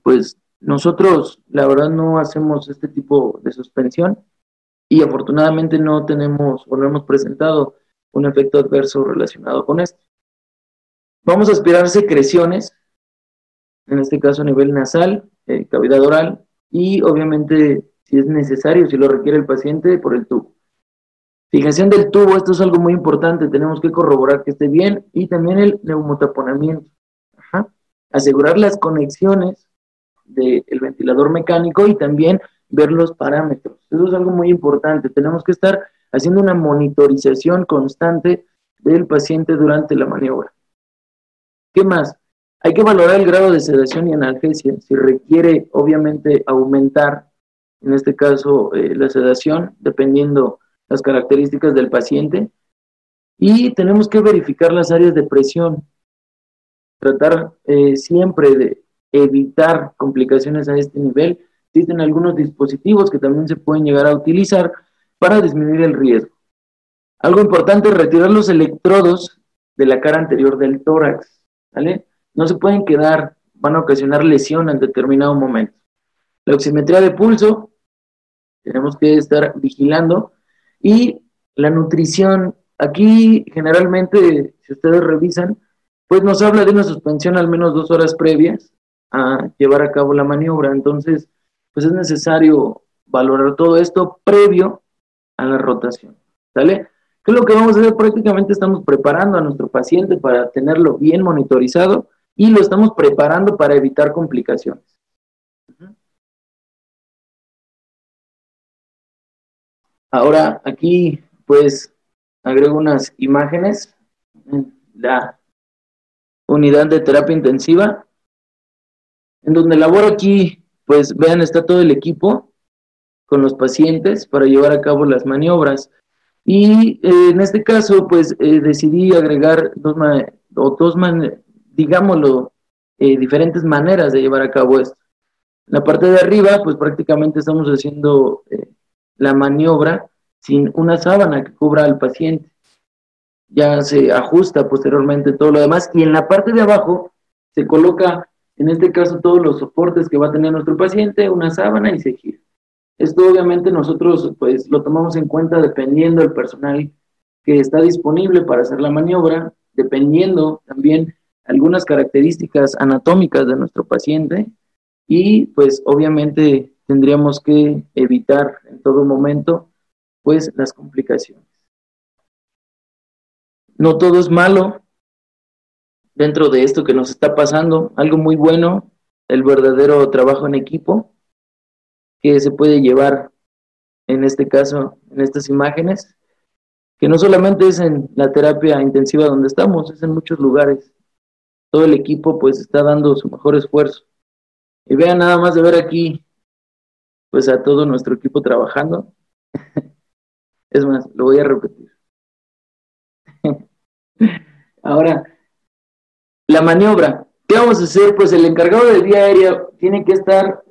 pues nosotros la verdad no hacemos este tipo de suspensión y afortunadamente no tenemos o no hemos presentado un efecto adverso relacionado con esto. Vamos a aspirar secreciones, en este caso a nivel nasal, eh, cavidad oral y obviamente si es necesario, si lo requiere el paciente, por el tubo. Fijación del tubo, esto es algo muy importante, tenemos que corroborar que esté bien y también el neumotaponamiento asegurar las conexiones del ventilador mecánico y también ver los parámetros. Eso es algo muy importante. Tenemos que estar haciendo una monitorización constante del paciente durante la maniobra. ¿Qué más? Hay que valorar el grado de sedación y analgesia. Si requiere, obviamente, aumentar en este caso eh, la sedación, dependiendo las características del paciente. Y tenemos que verificar las áreas de presión, tratar eh, siempre de evitar complicaciones a este nivel. Existen algunos dispositivos que también se pueden llegar a utilizar para disminuir el riesgo. Algo importante es retirar los electrodos de la cara anterior del tórax, No se pueden quedar, van a ocasionar lesión en determinado momento. La oximetría de pulso, tenemos que estar vigilando. Y la nutrición, aquí generalmente, si ustedes revisan, pues nos habla de una suspensión al menos dos horas previas a llevar a cabo la maniobra. Entonces, pues es necesario valorar todo esto previo a la rotación. ¿Sale? ¿Qué es lo que vamos a hacer? Prácticamente estamos preparando a nuestro paciente para tenerlo bien monitorizado y lo estamos preparando para evitar complicaciones. Ahora aquí pues agrego unas imágenes la unidad de terapia intensiva en donde laboro aquí pues vean está todo el equipo con los pacientes para llevar a cabo las maniobras y eh, en este caso pues eh, decidí agregar dos, o dos digámoslo eh, diferentes maneras de llevar a cabo esto la parte de arriba pues prácticamente estamos haciendo la maniobra sin una sábana que cubra al paciente. Ya se ajusta posteriormente todo lo demás y en la parte de abajo se coloca, en este caso, todos los soportes que va a tener nuestro paciente, una sábana y se gira. Esto obviamente nosotros pues lo tomamos en cuenta dependiendo del personal que está disponible para hacer la maniobra, dependiendo también algunas características anatómicas de nuestro paciente y pues obviamente tendríamos que evitar en todo momento pues las complicaciones. No todo es malo dentro de esto que nos está pasando, algo muy bueno, el verdadero trabajo en equipo que se puede llevar en este caso, en estas imágenes, que no solamente es en la terapia intensiva donde estamos, es en muchos lugares. Todo el equipo pues está dando su mejor esfuerzo. Y vean nada más de ver aquí pues a todo nuestro equipo trabajando. es más, lo voy a repetir. Ahora, la maniobra. ¿Qué vamos a hacer? Pues el encargado del día aéreo tiene que estar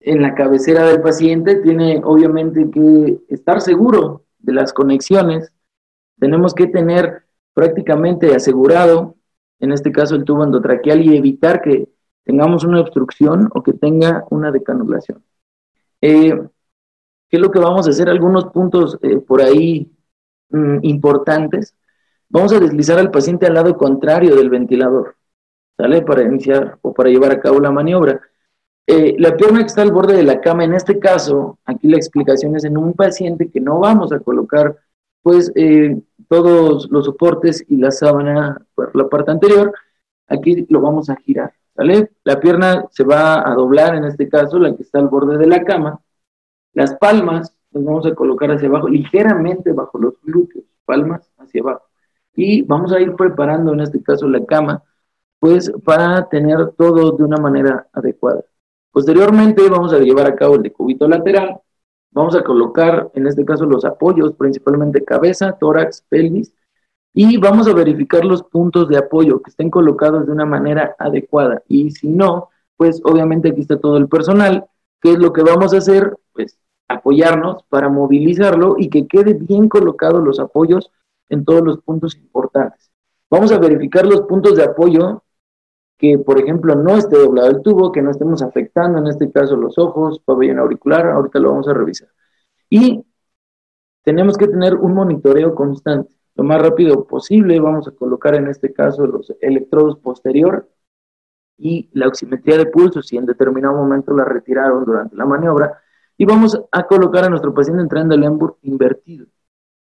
en la cabecera del paciente, tiene obviamente que estar seguro de las conexiones. Tenemos que tener prácticamente asegurado, en este caso el tubo endotraqueal, y evitar que tengamos una obstrucción o que tenga una decanulación. Eh, ¿Qué es lo que vamos a hacer? Algunos puntos eh, por ahí mm, importantes. Vamos a deslizar al paciente al lado contrario del ventilador, ¿sale? Para iniciar o para llevar a cabo la maniobra. Eh, la pierna que está al borde de la cama, en este caso, aquí la explicación es en un paciente que no vamos a colocar, pues, todos los soportes y la sábana por la parte anterior, aquí lo vamos a girar, ¿sale? La pierna se va a doblar, en este caso, la que está al borde de la cama, las palmas las vamos a colocar hacia abajo, ligeramente bajo los glúteos, palmas hacia abajo. Y vamos a ir preparando en este caso la cama, pues para tener todo de una manera adecuada. Posteriormente vamos a llevar a cabo el decúbito lateral, vamos a colocar en este caso los apoyos, principalmente cabeza, tórax, pelvis, y vamos a verificar los puntos de apoyo que estén colocados de una manera adecuada. Y si no, pues obviamente aquí está todo el personal. ¿Qué es lo que vamos a hacer? Pues apoyarnos para movilizarlo y que quede bien colocados los apoyos en todos los puntos importantes. Vamos a verificar los puntos de apoyo que, por ejemplo, no esté doblado el tubo, que no estemos afectando, en este caso, los ojos, pabellón auricular, ahorita lo vamos a revisar. Y tenemos que tener un monitoreo constante. Lo más rápido posible, vamos a colocar en este caso los electrodos posterior y la oximetría de pulso, si en determinado momento la retiraron durante la maniobra, y vamos a colocar a nuestro paciente en tren de invertido.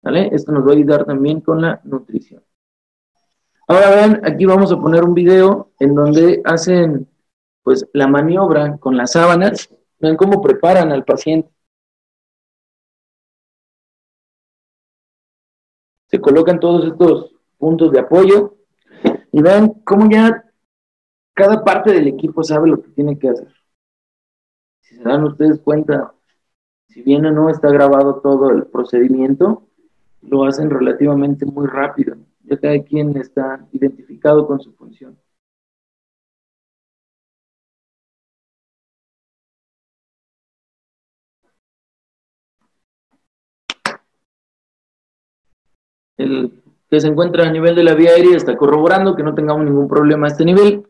¿Vale? Esto nos va a ayudar también con la nutrición. Ahora vean, aquí vamos a poner un video en donde hacen pues la maniobra con las sábanas. Vean cómo preparan al paciente. Se colocan todos estos puntos de apoyo y vean cómo ya cada parte del equipo sabe lo que tiene que hacer si se dan ustedes cuenta, si bien no está grabado todo el procedimiento, lo hacen relativamente muy rápido. Ya cada quien está identificado con su función. El que se encuentra a nivel de la vía aérea está corroborando que no tengamos ningún problema a este nivel.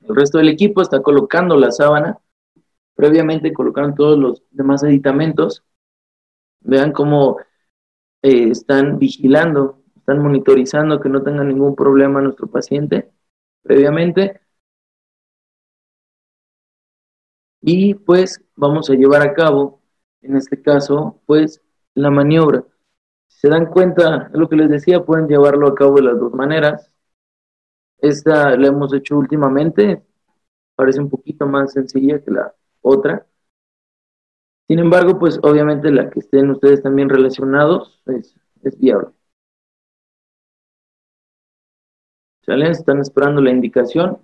El resto del equipo está colocando la sábana. Previamente colocaron todos los demás editamentos. Vean cómo eh, están vigilando, están monitorizando que no tenga ningún problema nuestro paciente previamente. Y pues vamos a llevar a cabo, en este caso, pues la maniobra se dan cuenta, lo que les decía, pueden llevarlo a cabo de las dos maneras. Esta la hemos hecho últimamente, parece un poquito más sencilla que la otra. Sin embargo, pues obviamente la que estén ustedes también relacionados es, es viable. ¿Sale? Están esperando la indicación.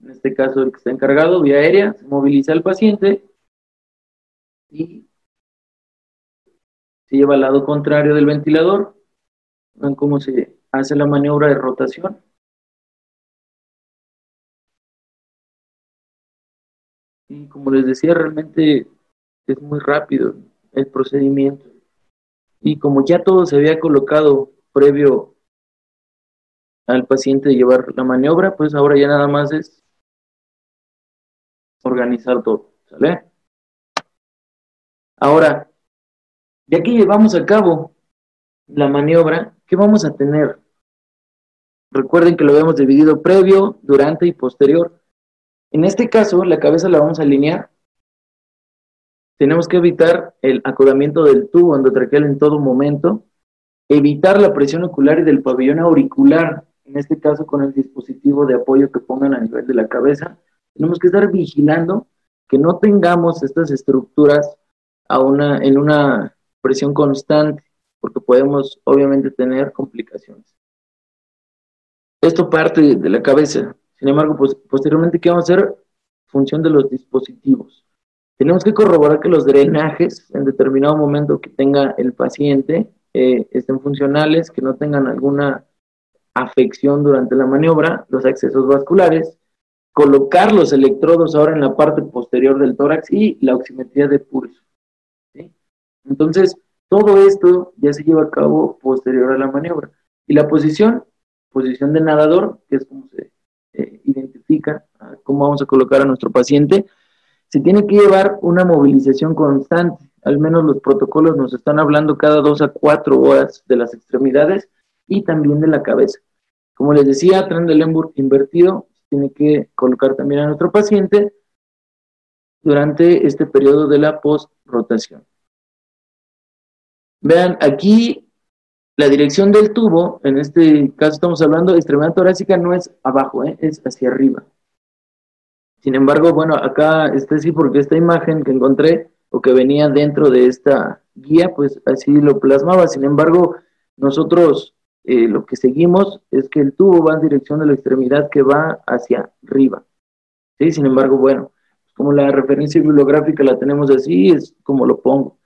En este caso, el que está encargado, vía aérea, se moviliza al paciente y se lleva al lado contrario del ventilador. Ven cómo se hace la maniobra de rotación. Y como les decía, realmente es muy rápido el procedimiento. Y como ya todo se había colocado previo al paciente de llevar la maniobra, pues ahora ya nada más es organizar todo. ¿Sale? Ahora, ya que llevamos a cabo la maniobra, ¿qué vamos a tener? Recuerden que lo habíamos dividido previo, durante y posterior. En este caso, la cabeza la vamos a alinear. Tenemos que evitar el acodamiento del tubo endotraqueal en todo momento, evitar la presión ocular y del pabellón auricular, en este caso con el dispositivo de apoyo que pongan a nivel de la cabeza. Tenemos que estar vigilando que no tengamos estas estructuras a una, en una presión constante, porque podemos obviamente tener complicaciones. Esto parte de la cabeza. Sin embargo, pues, posteriormente, ¿qué vamos a hacer? Función de los dispositivos. Tenemos que corroborar que los drenajes en determinado momento que tenga el paciente eh, estén funcionales, que no tengan alguna afección durante la maniobra, los accesos vasculares, colocar los electrodos ahora en la parte posterior del tórax y la oximetría de pulso. Entonces, todo esto ya se lleva a cabo posterior a la maniobra. Y la posición, posición de nadador, que es como se eh, identifica, cómo vamos a colocar a nuestro paciente, se tiene que llevar una movilización constante. Al menos los protocolos nos están hablando cada dos a cuatro horas de las extremidades y también de la cabeza. Como les decía, Trendelenburg invertido, tiene que colocar también a nuestro paciente durante este periodo de la post-rotación. Vean, aquí la dirección del tubo, en este caso estamos hablando de extremidad torácica, no es abajo, ¿eh? es hacia arriba. Sin embargo, bueno, acá está así porque esta imagen que encontré o que venía dentro de esta guía, pues así lo plasmaba. Sin embargo, nosotros eh, lo que seguimos es que el tubo va en dirección de la extremidad que va hacia arriba. ¿sí? Sin embargo, bueno, como la referencia bibliográfica la tenemos así, es como lo pongo.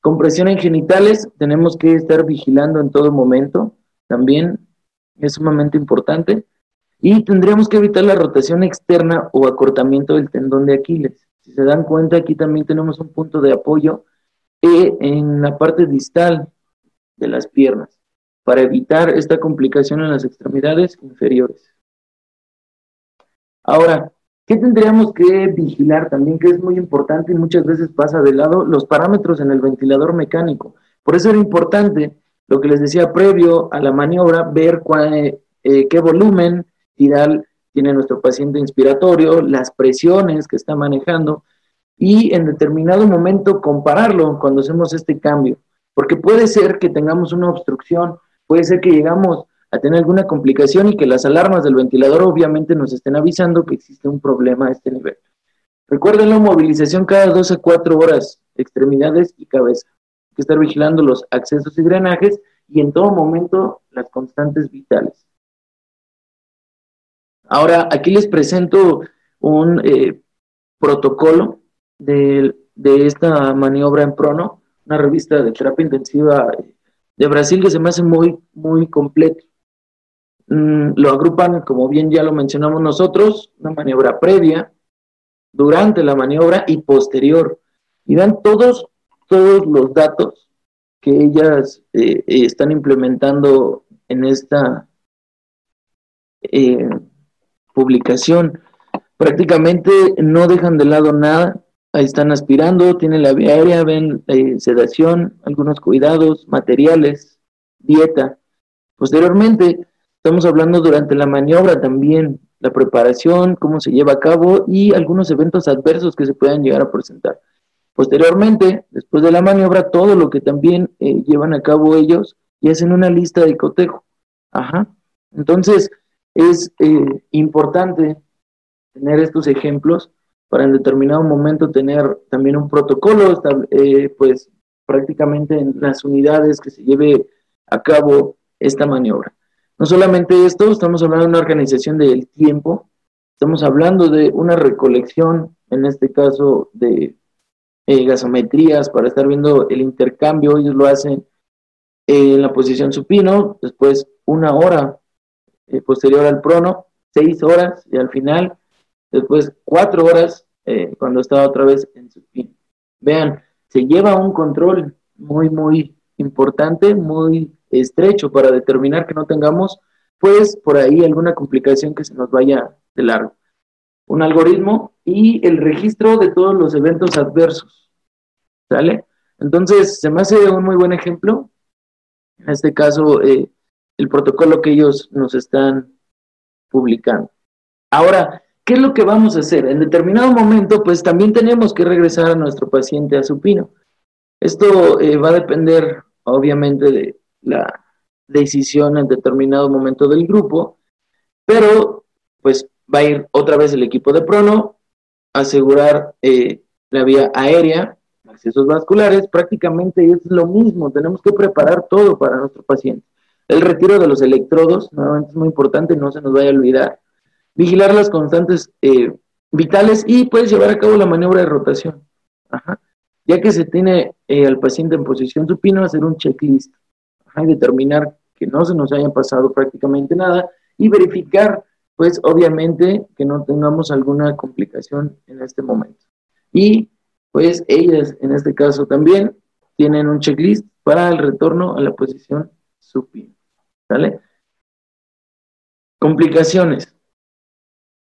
Compresión en genitales, tenemos que estar vigilando en todo momento, también es sumamente importante. Y tendríamos que evitar la rotación externa o acortamiento del tendón de Aquiles. Si se dan cuenta, aquí también tenemos un punto de apoyo eh, en la parte distal de las piernas para evitar esta complicación en las extremidades inferiores. Ahora, ¿Qué tendríamos que vigilar también, que es muy importante y muchas veces pasa de lado, los parámetros en el ventilador mecánico? Por eso era importante, lo que les decía previo a la maniobra, ver cuál, eh, qué volumen tiral tiene nuestro paciente inspiratorio, las presiones que está manejando y en determinado momento compararlo cuando hacemos este cambio. Porque puede ser que tengamos una obstrucción, puede ser que llegamos a tener alguna complicación y que las alarmas del ventilador obviamente nos estén avisando que existe un problema a este nivel. Recuerden la movilización cada 12 a 4 horas, extremidades y cabeza. Hay que estar vigilando los accesos y drenajes y en todo momento las constantes vitales. Ahora, aquí les presento un eh, protocolo del de esta maniobra en prono, una revista de terapia intensiva de Brasil que se me hace muy, muy completo. Mm, lo agrupan, como bien ya lo mencionamos nosotros, una maniobra previa, durante la maniobra y posterior. Y dan todos, todos los datos que ellas eh, están implementando en esta eh, publicación. Prácticamente no dejan de lado nada, ahí están aspirando, tienen la vía aérea, ven eh, sedación, algunos cuidados, materiales, dieta. Posteriormente, estamos hablando durante la maniobra también, la preparación, cómo se lleva a cabo y algunos eventos adversos que se puedan llegar a presentar. Posteriormente, después de la maniobra, todo lo que también eh, llevan a cabo ellos y hacen una lista de cotejo. Ajá. Entonces, es eh, importante tener estos ejemplos para en determinado momento tener también un protocolo, eh, pues prácticamente en las unidades que se lleve a cabo esta maniobra. No solamente esto, estamos hablando de una organización del tiempo, estamos hablando de una recolección, en este caso de eh, gasometrías para estar viendo el intercambio, ellos lo hacen en la posición supino, después una hora eh, posterior al prono, seis horas y al final, después cuatro horas eh, cuando estaba otra vez en supino. Vean, se lleva un control muy, muy importante, muy estrecho para determinar que no tengamos, pues, por ahí alguna complicación que se nos vaya de largo. Un algoritmo y el registro de todos los eventos adversos. ¿Sale? Entonces, se me hace un muy buen ejemplo. En este caso, eh, el protocolo que ellos nos están publicando. Ahora, ¿qué es lo que vamos a hacer? En determinado momento, pues también tenemos que regresar a nuestro paciente a supino. Esto eh, va a depender, obviamente, de la decisión en determinado momento del grupo, pero pues va a ir otra vez el equipo de prono, asegurar eh, la vía aérea, accesos vasculares, prácticamente es lo mismo, tenemos que preparar todo para nuestro paciente. El retiro de los electrodos, nuevamente es muy importante, no se nos vaya a olvidar. Vigilar las constantes eh, vitales y puedes llevar a cabo la maniobra de rotación. Ya que se tiene eh, al paciente en posición supino, hacer un checklist y determinar que no se nos haya pasado prácticamente nada y verificar, pues obviamente, que no tengamos alguna complicación en este momento. Y pues ellas, en este caso también, tienen un checklist para el retorno a la posición supino. ¿Sale? Complicaciones.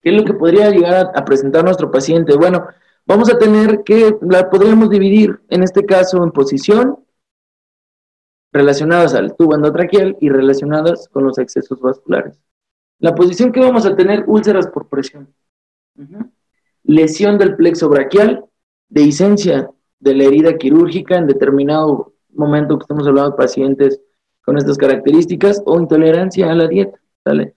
¿Qué es lo que podría llegar a, presentar nuestro paciente? Bueno, vamos a tener que, la podríamos dividir en este caso en posición, relacionadas al tubo endotraqueal y relacionadas con los excesos vasculares. La posición que vamos a tener, úlceras por presión. Lesión del plexo braquial, dehiscencia de la herida quirúrgica en determinado momento que estamos hablando de pacientes con estas características o intolerancia a la dieta. ¿sale?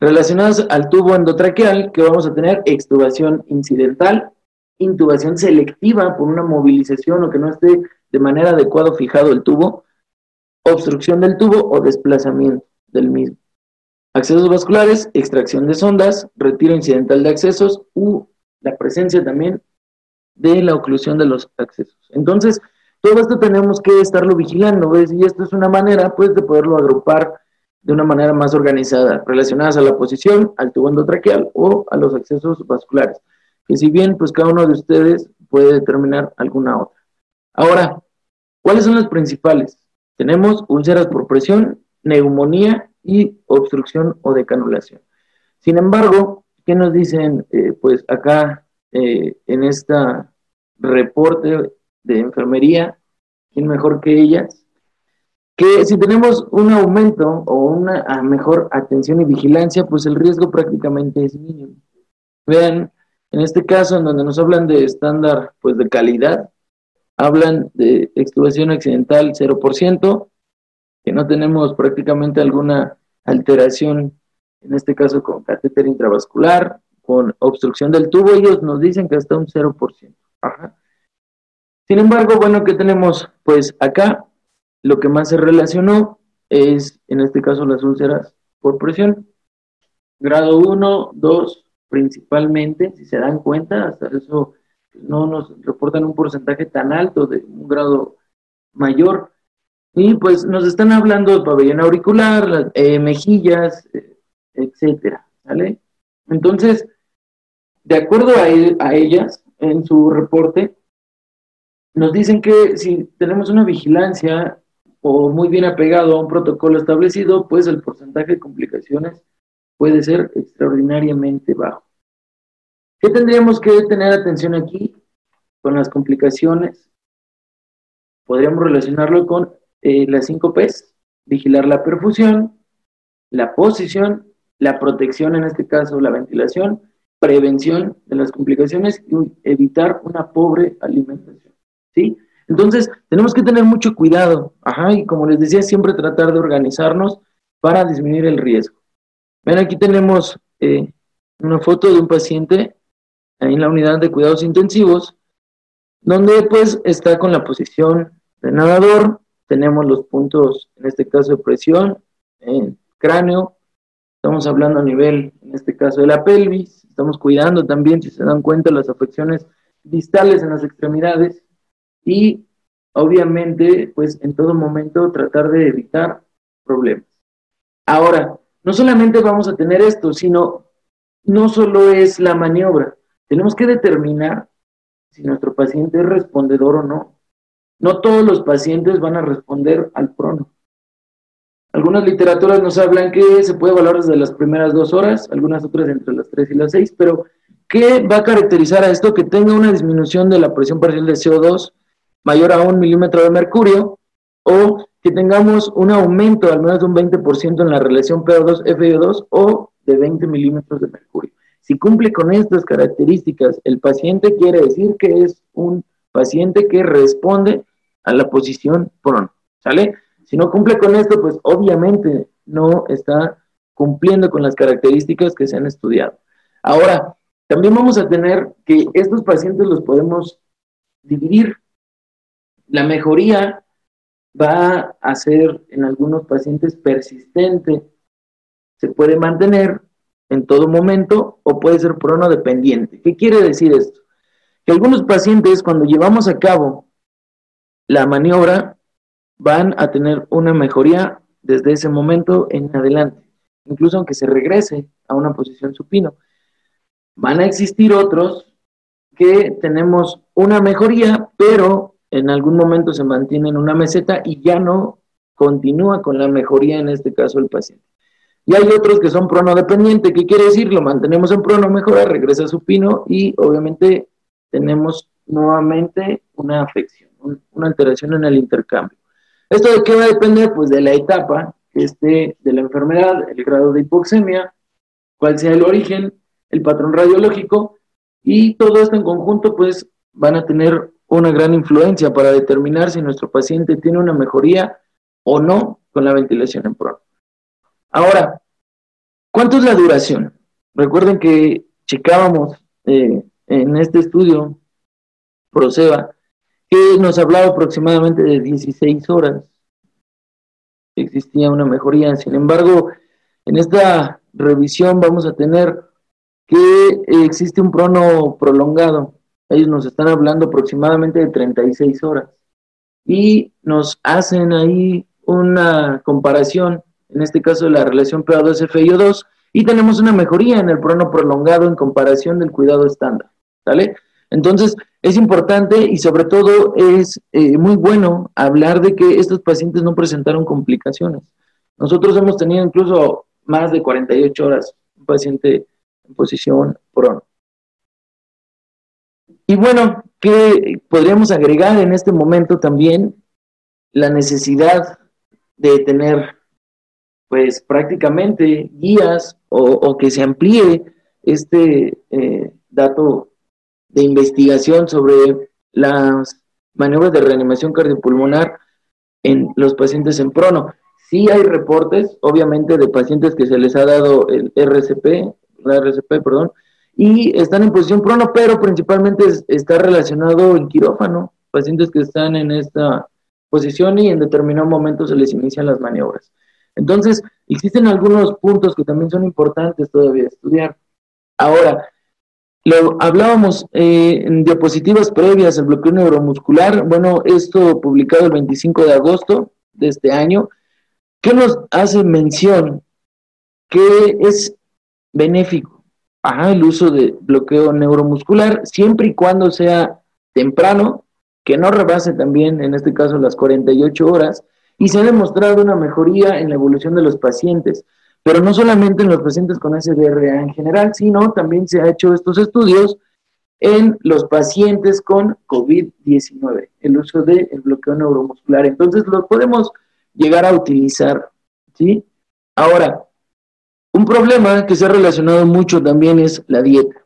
Relacionadas al tubo endotraqueal, que vamos a tener extubación incidental, intubación selectiva por una movilización o que no esté de manera adecuada fijado el tubo, obstrucción del tubo o desplazamiento del mismo. Accesos vasculares, extracción de sondas, retiro incidental de accesos u la presencia también de la oclusión de los accesos. Entonces, todo esto tenemos que estarlo vigilando, ¿ves? Y esto es una manera, pues, de poderlo agrupar de una manera más organizada, relacionadas a la posición, al tubo endotraqueal o a los accesos vasculares, que si bien, pues, cada uno de ustedes puede determinar alguna otra. Ahora, ¿cuáles son las principales? Tenemos úlceras por presión, neumonía y obstrucción o decanulación. Sin embargo, ¿qué nos dicen, eh, pues, acá eh, en esta reporte de enfermería, ¿quién mejor que ellas? Que si tenemos un aumento o una mejor atención y vigilancia, pues el riesgo prácticamente es mínimo. Vean, en este caso, en donde nos hablan de estándar pues de calidad, hablan de extubación accidental 0%, que no tenemos prácticamente alguna alteración, en este caso con catéter intravascular, con obstrucción del tubo, ellos nos dicen que hasta un 0%. Sin embargo, bueno, ¿qué tenemos? Pues acá lo que más se relacionó es, en este caso, las úlceras por presión. Grado 1, 2, principalmente, si se dan cuenta, hasta eso no nos reportan un porcentaje tan alto de un grado mayor. Y pues nos están hablando de pabellón auricular, eh, mejillas, eh, etcétera, ¿vale? Entonces, de acuerdo a, a ellas, en su reporte, nos dicen que si tenemos una vigilancia o muy bien apegado a un protocolo establecido, pues el porcentaje de complicaciones puede ser extraordinariamente bajo. ¿Qué tendríamos que tener atención aquí con las complicaciones? Podríamos relacionarlo con eh, las cinco P's, vigilar la perfusión, la posición, la protección, en este caso la ventilación, prevención de las complicaciones y evitar una pobre alimentación. ¿Sí? Entonces, tenemos que tener mucho cuidado, ajá, y como les decía, siempre tratar de organizarnos para disminuir el riesgo. Ven, aquí tenemos eh, una foto de un paciente en la unidad de cuidados intensivos, donde pues está con la posición de nadador, tenemos los puntos, en este caso de presión, cráneo, estamos hablando a nivel, en este caso de la pelvis, estamos cuidando también, si se dan cuenta, las afecciones distales en las extremidades y obviamente, pues en todo momento tratar de evitar problemas. Ahora, no solamente vamos a tener esto, sino no solo es la maniobra, tenemos que determinar si nuestro paciente es respondedor o no. No todos los pacientes van a responder al prono. Algunas literaturas nos hablan que se puede evaluar desde las primeras dos horas, algunas otras entre las tres y las seis, pero ¿qué va a caracterizar a esto? Que tenga una disminución de la presión parcial de CO2 mayor a un milímetro de mercurio o que tengamos un aumento al menos de un 20% en la relación PO2-FIO2 o de 20 milímetros de mercurio. Si cumple con estas características, el paciente quiere decir que es un paciente que responde a la posición prono, ¿sale? Si no cumple con esto, pues obviamente no está cumpliendo con las características que se han estudiado. Ahora, también vamos a tener que estos pacientes los podemos dividir. La mejoría va a ser en algunos pacientes persistente, se puede mantener en todo momento o puede ser pronodependiente. ¿Qué quiere decir esto? Que algunos pacientes cuando llevamos a cabo la maniobra van a tener una mejoría desde ese momento en adelante, incluso aunque se regrese a una posición supino. Van a existir otros que tenemos una mejoría, pero en algún momento se mantiene en una meseta y ya no continúa con la mejoría, en este caso el paciente. Y hay otros que son pronodependientes, ¿qué quiere decir? Lo mantenemos en prono, mejora, regresa a supino y obviamente tenemos nuevamente una afección, una alteración en el intercambio. ¿Esto de qué va a depender? Pues de la etapa que esté de la enfermedad, el grado de hipoxemia, cuál sea el origen, el patrón radiológico y todo esto en conjunto pues van a tener una gran influencia para determinar si nuestro paciente tiene una mejoría o no con la ventilación en prono. Ahora, ¿cuánto es la duración? Recuerden que checábamos eh, en este estudio, Proceba, que nos hablaba aproximadamente de 16 horas. Existía una mejoría. Sin embargo, en esta revisión vamos a tener que existe un prono prolongado ellos nos están hablando aproximadamente de 36 horas y nos hacen ahí una comparación, en este caso de la relación PA2-FIO2, y tenemos una mejoría en el prono prolongado en comparación del cuidado estándar, ¿sale? Entonces, es importante y sobre todo es eh, muy bueno hablar de que estos pacientes no presentaron complicaciones. Nosotros hemos tenido incluso más de 48 horas un paciente en posición prono. Y bueno, ¿qué podríamos agregar en este momento también? La necesidad de tener, pues prácticamente guías o, que se amplíe este eh, dato de investigación sobre las maniobras de reanimación cardiopulmonar en los pacientes en prono. Sí hay reportes, obviamente, de pacientes que se les ha dado el RCP, la RCP, perdón, y están en posición prono, pero principalmente está relacionado en quirófano, pacientes que están en esta posición y en determinado momento se les inician las maniobras. Entonces, existen algunos puntos que también son importantes todavía estudiar. Ahora, Lo hablábamos eh, en diapositivas previas, el bloqueo neuromuscular, bueno, esto publicado el 25 de agosto de este año, que nos hace mención que es benéfico el uso de bloqueo neuromuscular, siempre y cuando sea temprano, que no rebase también, en este caso, las 48 horas, y se ha demostrado una mejoría en la evolución de los pacientes, pero no solamente en los pacientes con SDRA en general, sino también se ha hecho estos estudios en los pacientes con COVID-19, el uso del bloqueo neuromuscular. Entonces lo podemos llegar a utilizar, ¿sí? Ahora, un problema que se ha relacionado mucho también es la dieta.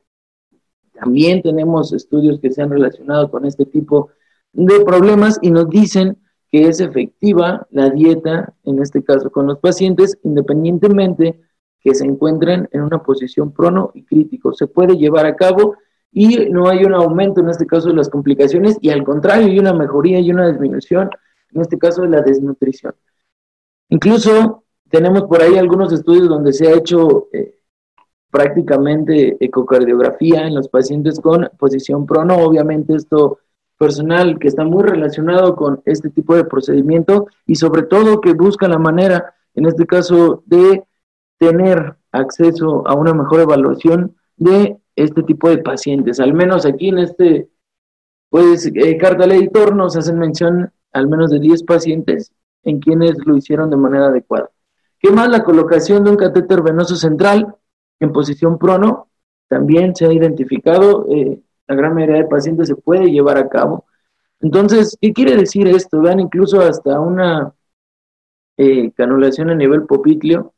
También tenemos estudios que se han relacionado con este tipo de problemas y nos dicen que es efectiva la dieta, en este caso con los pacientes, independientemente que se encuentren en una posición prono y crítico. Se puede llevar a cabo y no hay un aumento en este caso de las complicaciones y al contrario hay una mejoría y una disminución en este caso de la desnutrición. Incluso tenemos por ahí algunos estudios donde se ha hecho eh, prácticamente ecocardiografía en los pacientes con posición prono. Obviamente esto personal que está muy relacionado con este tipo de procedimiento y sobre todo que busca la manera, en este caso, de tener acceso a una mejor evaluación de este tipo de pacientes. Al menos aquí en este, pues, eh, carta al editor nos hacen mención al menos de 10 pacientes en quienes lo hicieron de manera adecuada. ¿Qué más? La colocación de un catéter venoso central en posición prono también se ha identificado. Eh, la gran mayoría de pacientes se puede llevar a cabo. Entonces, ¿qué quiere decir esto? Vean incluso hasta una eh, canulación a nivel popitlio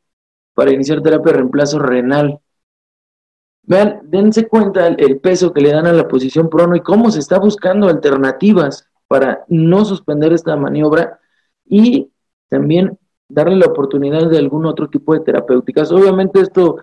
para iniciar terapia de reemplazo renal. Vean, dense cuenta el, peso que le dan a la posición prono y cómo se está buscando alternativas para no suspender esta maniobra y también darle la oportunidad de algún otro tipo de terapéuticas. Obviamente esto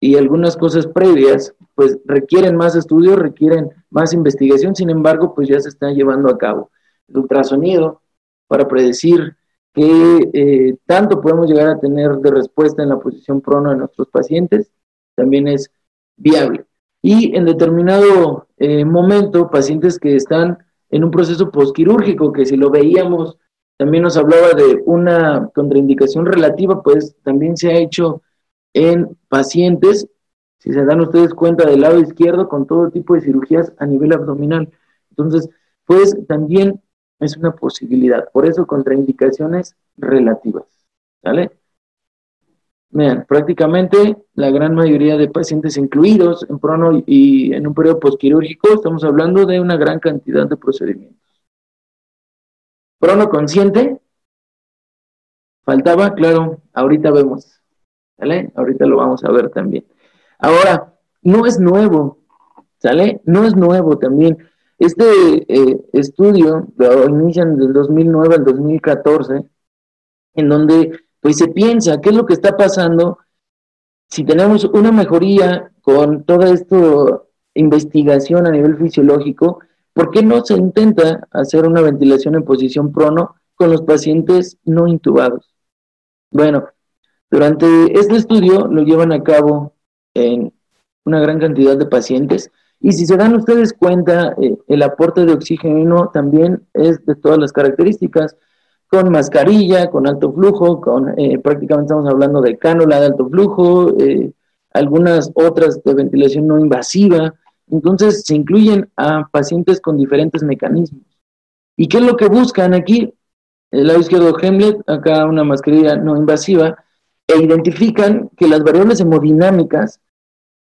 y algunas cosas previas, pues requieren más estudios, requieren más investigación, sin embargo, pues ya se está llevando a cabo. El ultrasonido para predecir qué eh, tanto podemos llegar a tener de respuesta en la posición prono de nuestros pacientes, también es viable. Y en determinado eh, momento, pacientes que están en un proceso posquirúrgico, que si lo veíamos también nos hablaba de una contraindicación relativa, pues también se ha hecho en pacientes, si se dan ustedes cuenta del lado izquierdo, con todo tipo de cirugías a nivel abdominal. Entonces, pues también es una posibilidad. Por eso, contraindicaciones relativas. ¿Vale? Vean, prácticamente la gran mayoría de pacientes incluidos en prono y en un periodo postquirúrgico, estamos hablando de una gran cantidad de procedimientos. Prono consciente. Faltaba, claro, ahorita vemos. ¿Sale? Ahorita lo vamos a ver también. Ahora, no es nuevo, ¿sale? No es nuevo también. Este eh, estudio lo inician del 2009 al 2014, en donde pues se piensa qué es lo que está pasando si tenemos una mejoría con toda esta investigación a nivel fisiológico, ¿Por qué no se intenta hacer una ventilación en posición prono con los pacientes no intubados? Bueno, durante este estudio lo llevan a cabo en una gran cantidad de pacientes y si se dan ustedes cuenta, eh, el aporte de oxígeno también es de todas las características, con mascarilla, con alto flujo, con eh, prácticamente estamos hablando de cánula de alto flujo, eh, algunas otras de ventilación no invasiva, entonces se incluyen a pacientes con diferentes mecanismos. ¿Y qué es lo que buscan aquí? El lado izquierdo Hemlet, acá una mascarilla no invasiva, e identifican que las variables hemodinámicas,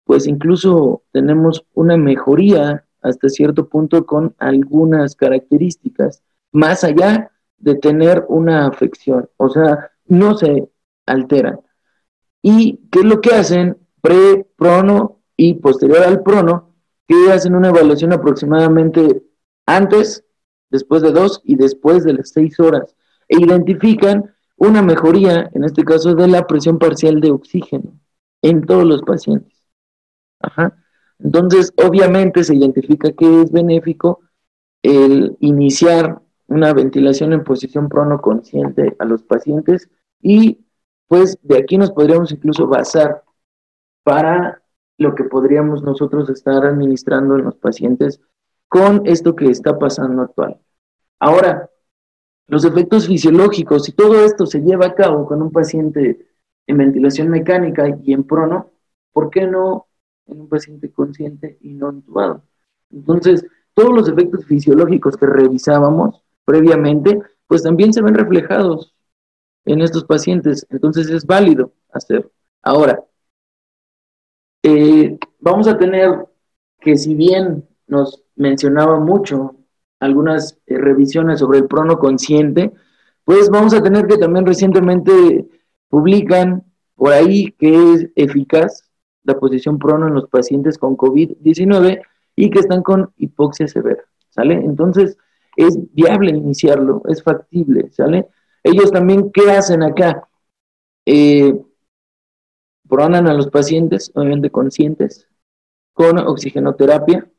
pues incluso tenemos una mejoría hasta cierto punto con algunas características, más allá de tener una afección, o sea, no se alteran. ¿Y qué es lo que hacen? Pre, prono y posterior al prono, que hacen una evaluación aproximadamente antes, después de dos y después de las seis horas, e identifican una mejoría, en este caso, de la presión parcial de oxígeno en todos los pacientes. Entonces, obviamente se identifica que es benéfico el iniciar una ventilación en posición prono consciente a los pacientes y pues de aquí nos podríamos incluso basar para lo que podríamos nosotros estar administrando en los pacientes con esto que está pasando actual. Ahora, los efectos fisiológicos, si todo esto se lleva a cabo con un paciente en ventilación mecánica y en prono, ¿por qué no en un paciente consciente y no intubado? Entonces, todos los efectos fisiológicos que revisábamos previamente, pues también se ven reflejados en estos pacientes. Entonces es válido hacerlo. Ahora, eh, vamos a tener que si bien nos mencionaba mucho algunas eh, revisiones sobre el prono consciente, pues vamos a tener que también recientemente publican por ahí que es eficaz la posición prono en los pacientes con COVID-19 y que están con hipoxia severa, ¿sale? Entonces, es viable iniciarlo, es factible, ¿sale? Ellos también, ¿qué hacen acá? Eh, pronan a los pacientes, obviamente conscientes, con oxigenoterapia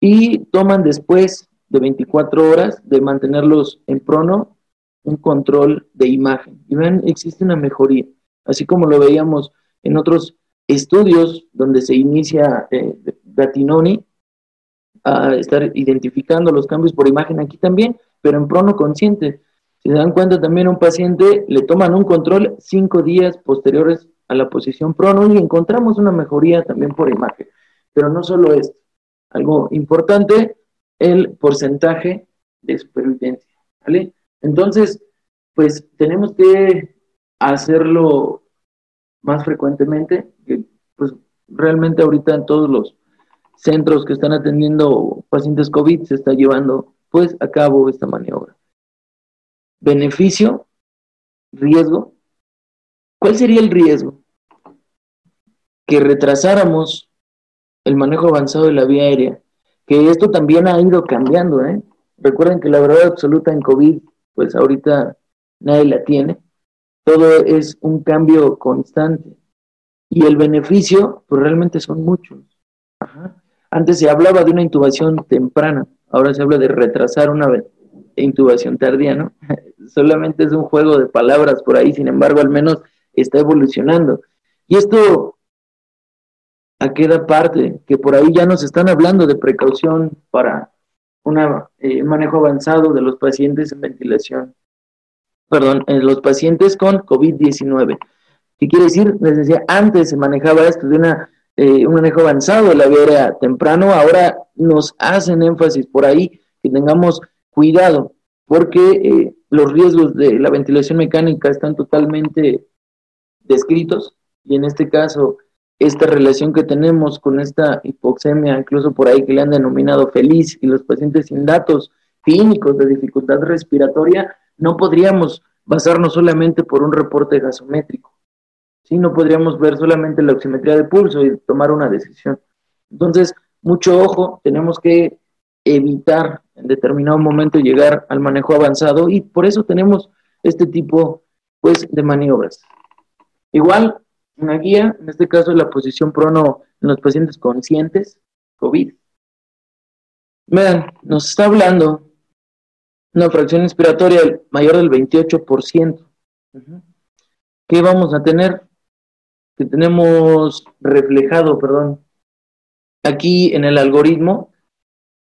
y toman después de 24 horas de mantenerlos en prono un control de imagen. Y ven, existe una mejoría, así como lo veíamos en otros estudios donde se inicia eh, Gatinoni a estar identificando los cambios por imagen aquí también, pero en prono consciente. Si se dan cuenta también a un paciente le toman un control cinco días posteriores a la posición prono y encontramos una mejoría también por imagen. Pero no solo esto, algo importante, el porcentaje de supervivencia. ¿vale? Entonces, pues tenemos que hacerlo más frecuentemente, que pues realmente ahorita en todos los centros que están atendiendo pacientes COVID se está llevando pues a cabo esta maniobra. Beneficio, riesgo. ¿Cuál sería el riesgo? Que retrasáramos el manejo avanzado de la vía aérea, que esto también ha ido cambiando, ¿eh? Recuerden que la verdad absoluta en COVID, pues ahorita nadie la tiene. Todo es un cambio constante. Y el beneficio, pues realmente son muchos. Antes se hablaba de una intubación temprana, ahora se habla de retrasar una intubación tardía, ¿no? Solamente es un juego de palabras por ahí, sin embargo, al menos está evolucionando. Y esto, ¿a qué da parte? Que por ahí ya nos están hablando de precaución para un eh, manejo avanzado de los pacientes en ventilación, perdón, en los pacientes con COVID-19. ¿Qué quiere decir? Les decía, antes se manejaba esto de una eh, un manejo avanzado de la vía temprano, ahora nos hacen énfasis por ahí que tengamos cuidado, porque eh, los riesgos de la ventilación mecánica están totalmente descritos y en este caso esta relación que tenemos con esta hipoxemia, incluso por ahí que le han denominado feliz y los pacientes sin datos clínicos de dificultad respiratoria, no podríamos basarnos solamente por un reporte gasométrico. ¿sí? No podríamos ver solamente la oximetría de pulso y tomar una decisión. Entonces, mucho ojo, tenemos que evitar en determinado momento llegar al manejo avanzado y por eso tenemos este tipo pues de maniobras. Igual, una guía, en este caso la posición prono en los pacientes conscientes, COVID. Vean, nos está hablando una fracción inspiratoria mayor del 28%. ¿Qué vamos a tener? que tenemos reflejado, perdón, aquí en el algoritmo,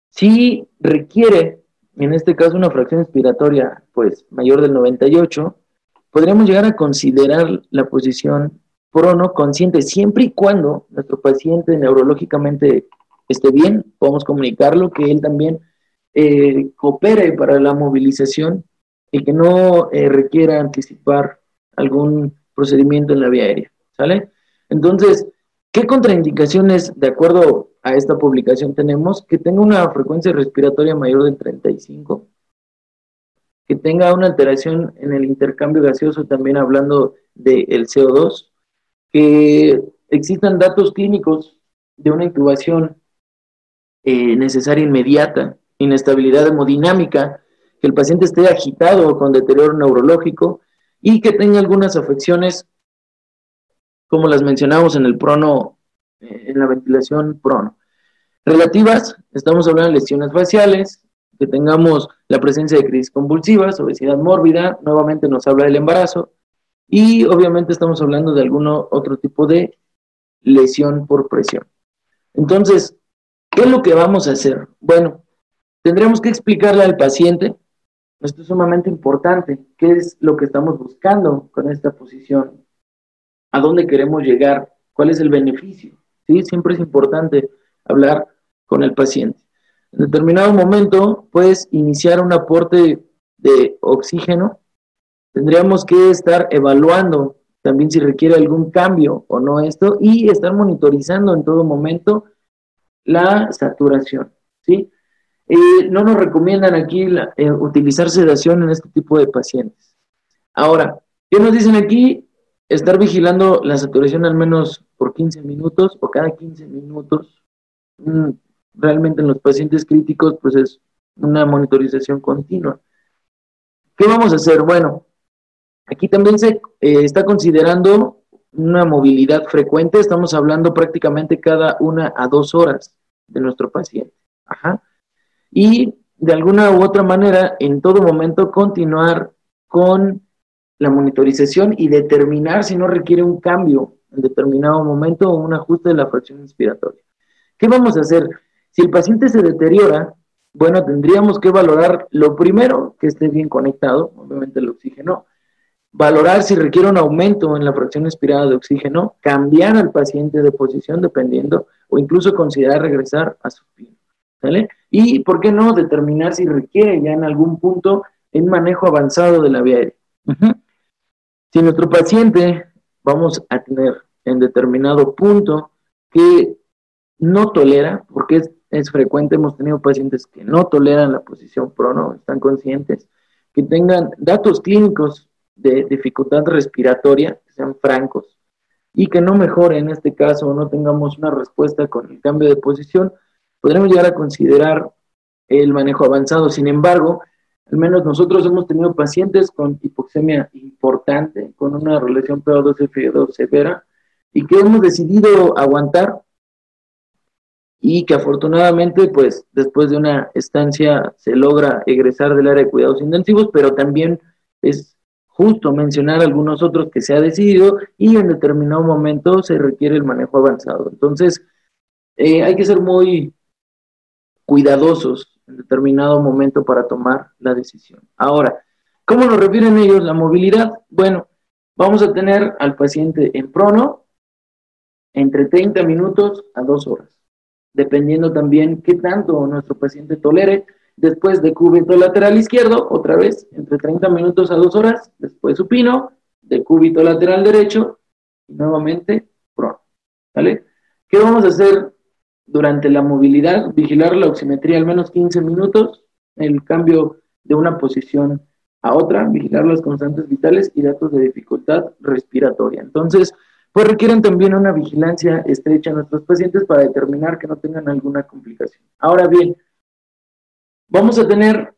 si requiere, en este caso, una fracción expiratoria pues mayor del 98, podríamos llegar a considerar la posición prono consciente siempre y cuando nuestro paciente neurológicamente esté bien, podemos comunicarlo, que él también eh, coopere para la movilización y que no eh, requiera anticipar algún procedimiento en la vía aérea. ¿Sale? Entonces, ¿qué contraindicaciones, de acuerdo a esta publicación, tenemos? Que tenga una frecuencia respiratoria mayor de 35, que tenga una alteración en el intercambio gaseoso, también hablando del CO2, que existan datos clínicos de una intubación eh, necesaria inmediata, inestabilidad hemodinámica, que el paciente esté agitado con deterioro neurológico y que tenga algunas afecciones como las mencionamos en el prono, eh, en la ventilación prono. Relativas, estamos hablando de lesiones faciales, que tengamos la presencia de crisis convulsivas, obesidad mórbida, nuevamente nos habla del embarazo, y obviamente estamos hablando de algún otro tipo de lesión por presión. Entonces, ¿qué es lo que vamos a hacer? Bueno, tendremos que explicarle al paciente, esto es sumamente importante, qué es lo que estamos buscando con esta posición, a dónde queremos llegar, cuál es el beneficio. ¿sí? Siempre es importante hablar con el paciente. En determinado momento, puedes iniciar un aporte de oxígeno. Tendríamos que estar evaluando también si requiere algún cambio o no esto y estar monitorizando en todo momento la saturación. ¿sí? Eh, no nos recomiendan aquí eh, utilizar sedación en este tipo de pacientes. Ahora, ¿qué nos dicen aquí? Estar vigilando la saturación al menos por 15 minutos o cada 15 minutos. Mm, realmente en los pacientes críticos, pues es una monitorización continua. ¿Qué vamos a hacer? Bueno, aquí también se eh, está considerando una movilidad frecuente, estamos hablando prácticamente cada una a dos horas de nuestro paciente. Y de alguna u otra manera en todo momento continuar con la monitorización y determinar si no requiere un cambio en determinado momento o un ajuste de la fracción inspiratoria. ¿Qué vamos a hacer? Si el paciente se deteriora, bueno, tendríamos que valorar lo primero, que esté bien conectado, obviamente el oxígeno, valorar si requiere un aumento en la fracción inspirada de oxígeno, cambiar al paciente de posición dependiendo, o incluso considerar regresar a su fin. ¿Sale? Y, ¿por qué no?, determinar si requiere ya en algún punto un manejo avanzado de la vía aérea. Si nuestro paciente vamos a tener en determinado punto que no tolera, porque es, es, frecuente, hemos tenido pacientes que no toleran la posición prono, están conscientes, que tengan datos clínicos de dificultad respiratoria, que sean francos, y que no mejore en este caso, no tengamos una respuesta con el cambio de posición, podremos llegar a considerar el manejo avanzado. Sin embargo, al menos nosotros hemos tenido pacientes con hipoxemia importante, con una relación PO2-FO2 severa, y que hemos decidido aguantar y que afortunadamente, pues después de una estancia se logra egresar del área de cuidados intensivos, pero también es justo mencionar algunos otros que se ha decidido y en determinado momento se requiere el manejo avanzado. Entonces, eh, hay que ser muy cuidadosos en determinado momento para tomar la decisión. Ahora, ¿cómo nos refieren ellos la movilidad? Bueno, vamos a tener al paciente en prono entre 30 minutos a 2 horas, dependiendo también qué tanto nuestro paciente tolere. Después de cúbito lateral izquierdo, otra vez, entre 30 minutos a 2 horas, después supino, de cúbito lateral derecho, y nuevamente prono. ¿Vale? ¿Qué vamos a hacer durante la movilidad, vigilar la oximetría al menos 15 minutos, el cambio de una posición a otra, vigilar las constantes vitales y datos de dificultad respiratoria. Entonces, pues requieren también una vigilancia estrecha a nuestros pacientes para determinar que no tengan alguna complicación. Ahora bien, vamos a tener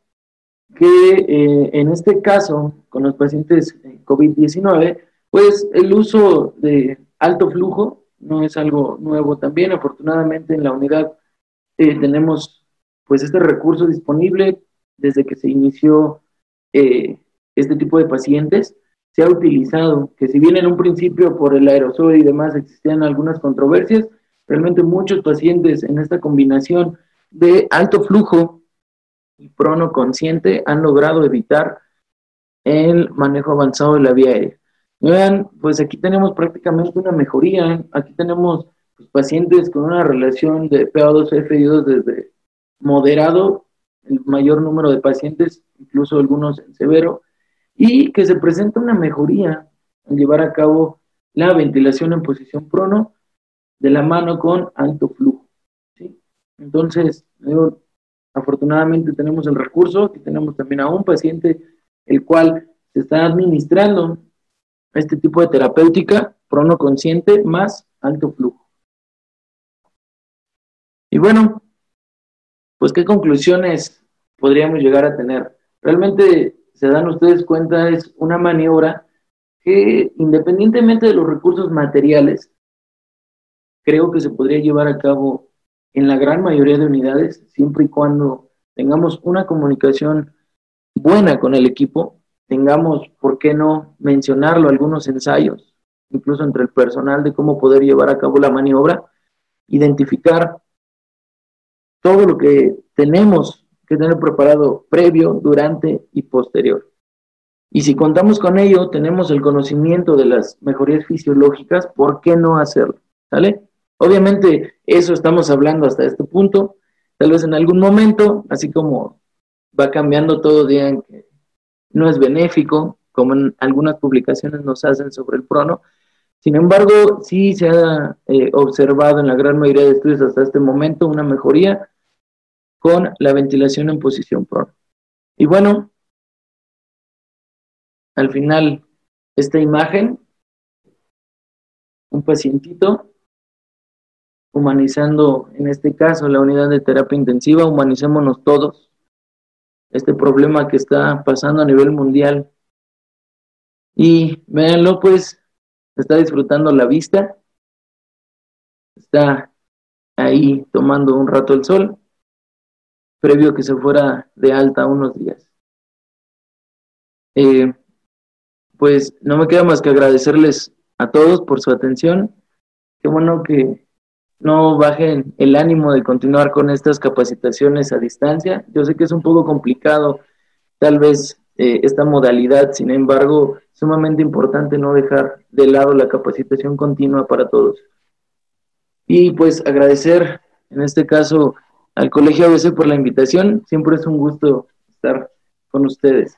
que eh, en este caso, con los pacientes COVID-19, pues el uso de alto flujo no es algo nuevo también. Afortunadamente en la unidad eh, tenemos pues este recurso disponible desde que se inició eh, este tipo de pacientes. Se ha utilizado, que si bien en un principio por el aerosol y demás existían algunas controversias, realmente muchos pacientes en esta combinación de alto flujo y prono consciente han logrado evitar el manejo avanzado de la vía aérea. Vean, pues aquí tenemos prácticamente una mejoría. Aquí tenemos pues, pacientes con una relación de PA2-FI2 desde moderado, el mayor número de pacientes, incluso algunos en severo, y que se presenta una mejoría al llevar a cabo la ventilación en posición prono de la mano con alto flujo. Entonces, afortunadamente tenemos el recurso, aquí tenemos también a un paciente el cual se está administrando este tipo de terapéutica, prono consciente más alto flujo. Y bueno, pues qué conclusiones podríamos llegar a tener. Realmente se dan ustedes cuenta, es una maniobra que independientemente de los recursos materiales, creo que se podría llevar a cabo en la gran mayoría de unidades, siempre y cuando tengamos una comunicación buena con el equipo, tengamos, ¿por qué no mencionarlo, algunos ensayos incluso entre el personal, de cómo poder llevar a cabo la maniobra, identificar todo lo que tenemos que tener preparado previo, durante y posterior. Y si contamos con ello, tenemos el conocimiento de las mejorías fisiológicas, ¿por qué no hacerlo? ¿Sale? Obviamente, eso estamos hablando hasta este punto. Tal vez en algún momento, así como va cambiando todo, digan que no es benéfico, como en algunas publicaciones nos hacen sobre el prono. Sin embargo, sí se ha eh, observado en la gran mayoría de estudios hasta este momento una mejoría con la ventilación en posición prono. Y bueno, al final, esta imagen, un pacientito humanizando, en este caso, la unidad de terapia intensiva, humanicémonos todos. Este problema que está pasando a nivel mundial. Y véanlo, pues, está disfrutando la vista. Está ahí tomando un rato el sol, previo que se fuera de alta unos días. Eh, pues no me queda más que agradecerles a todos por su atención. Qué bueno que no bajen el ánimo de continuar con estas capacitaciones a distancia. Yo sé que es un poco complicado tal vez eh, esta modalidad, sin embargo, sumamente importante no dejar de lado la capacitación continua para todos. Y pues agradecer en este caso al Colegio ABC por la invitación. Siempre es un gusto estar con ustedes.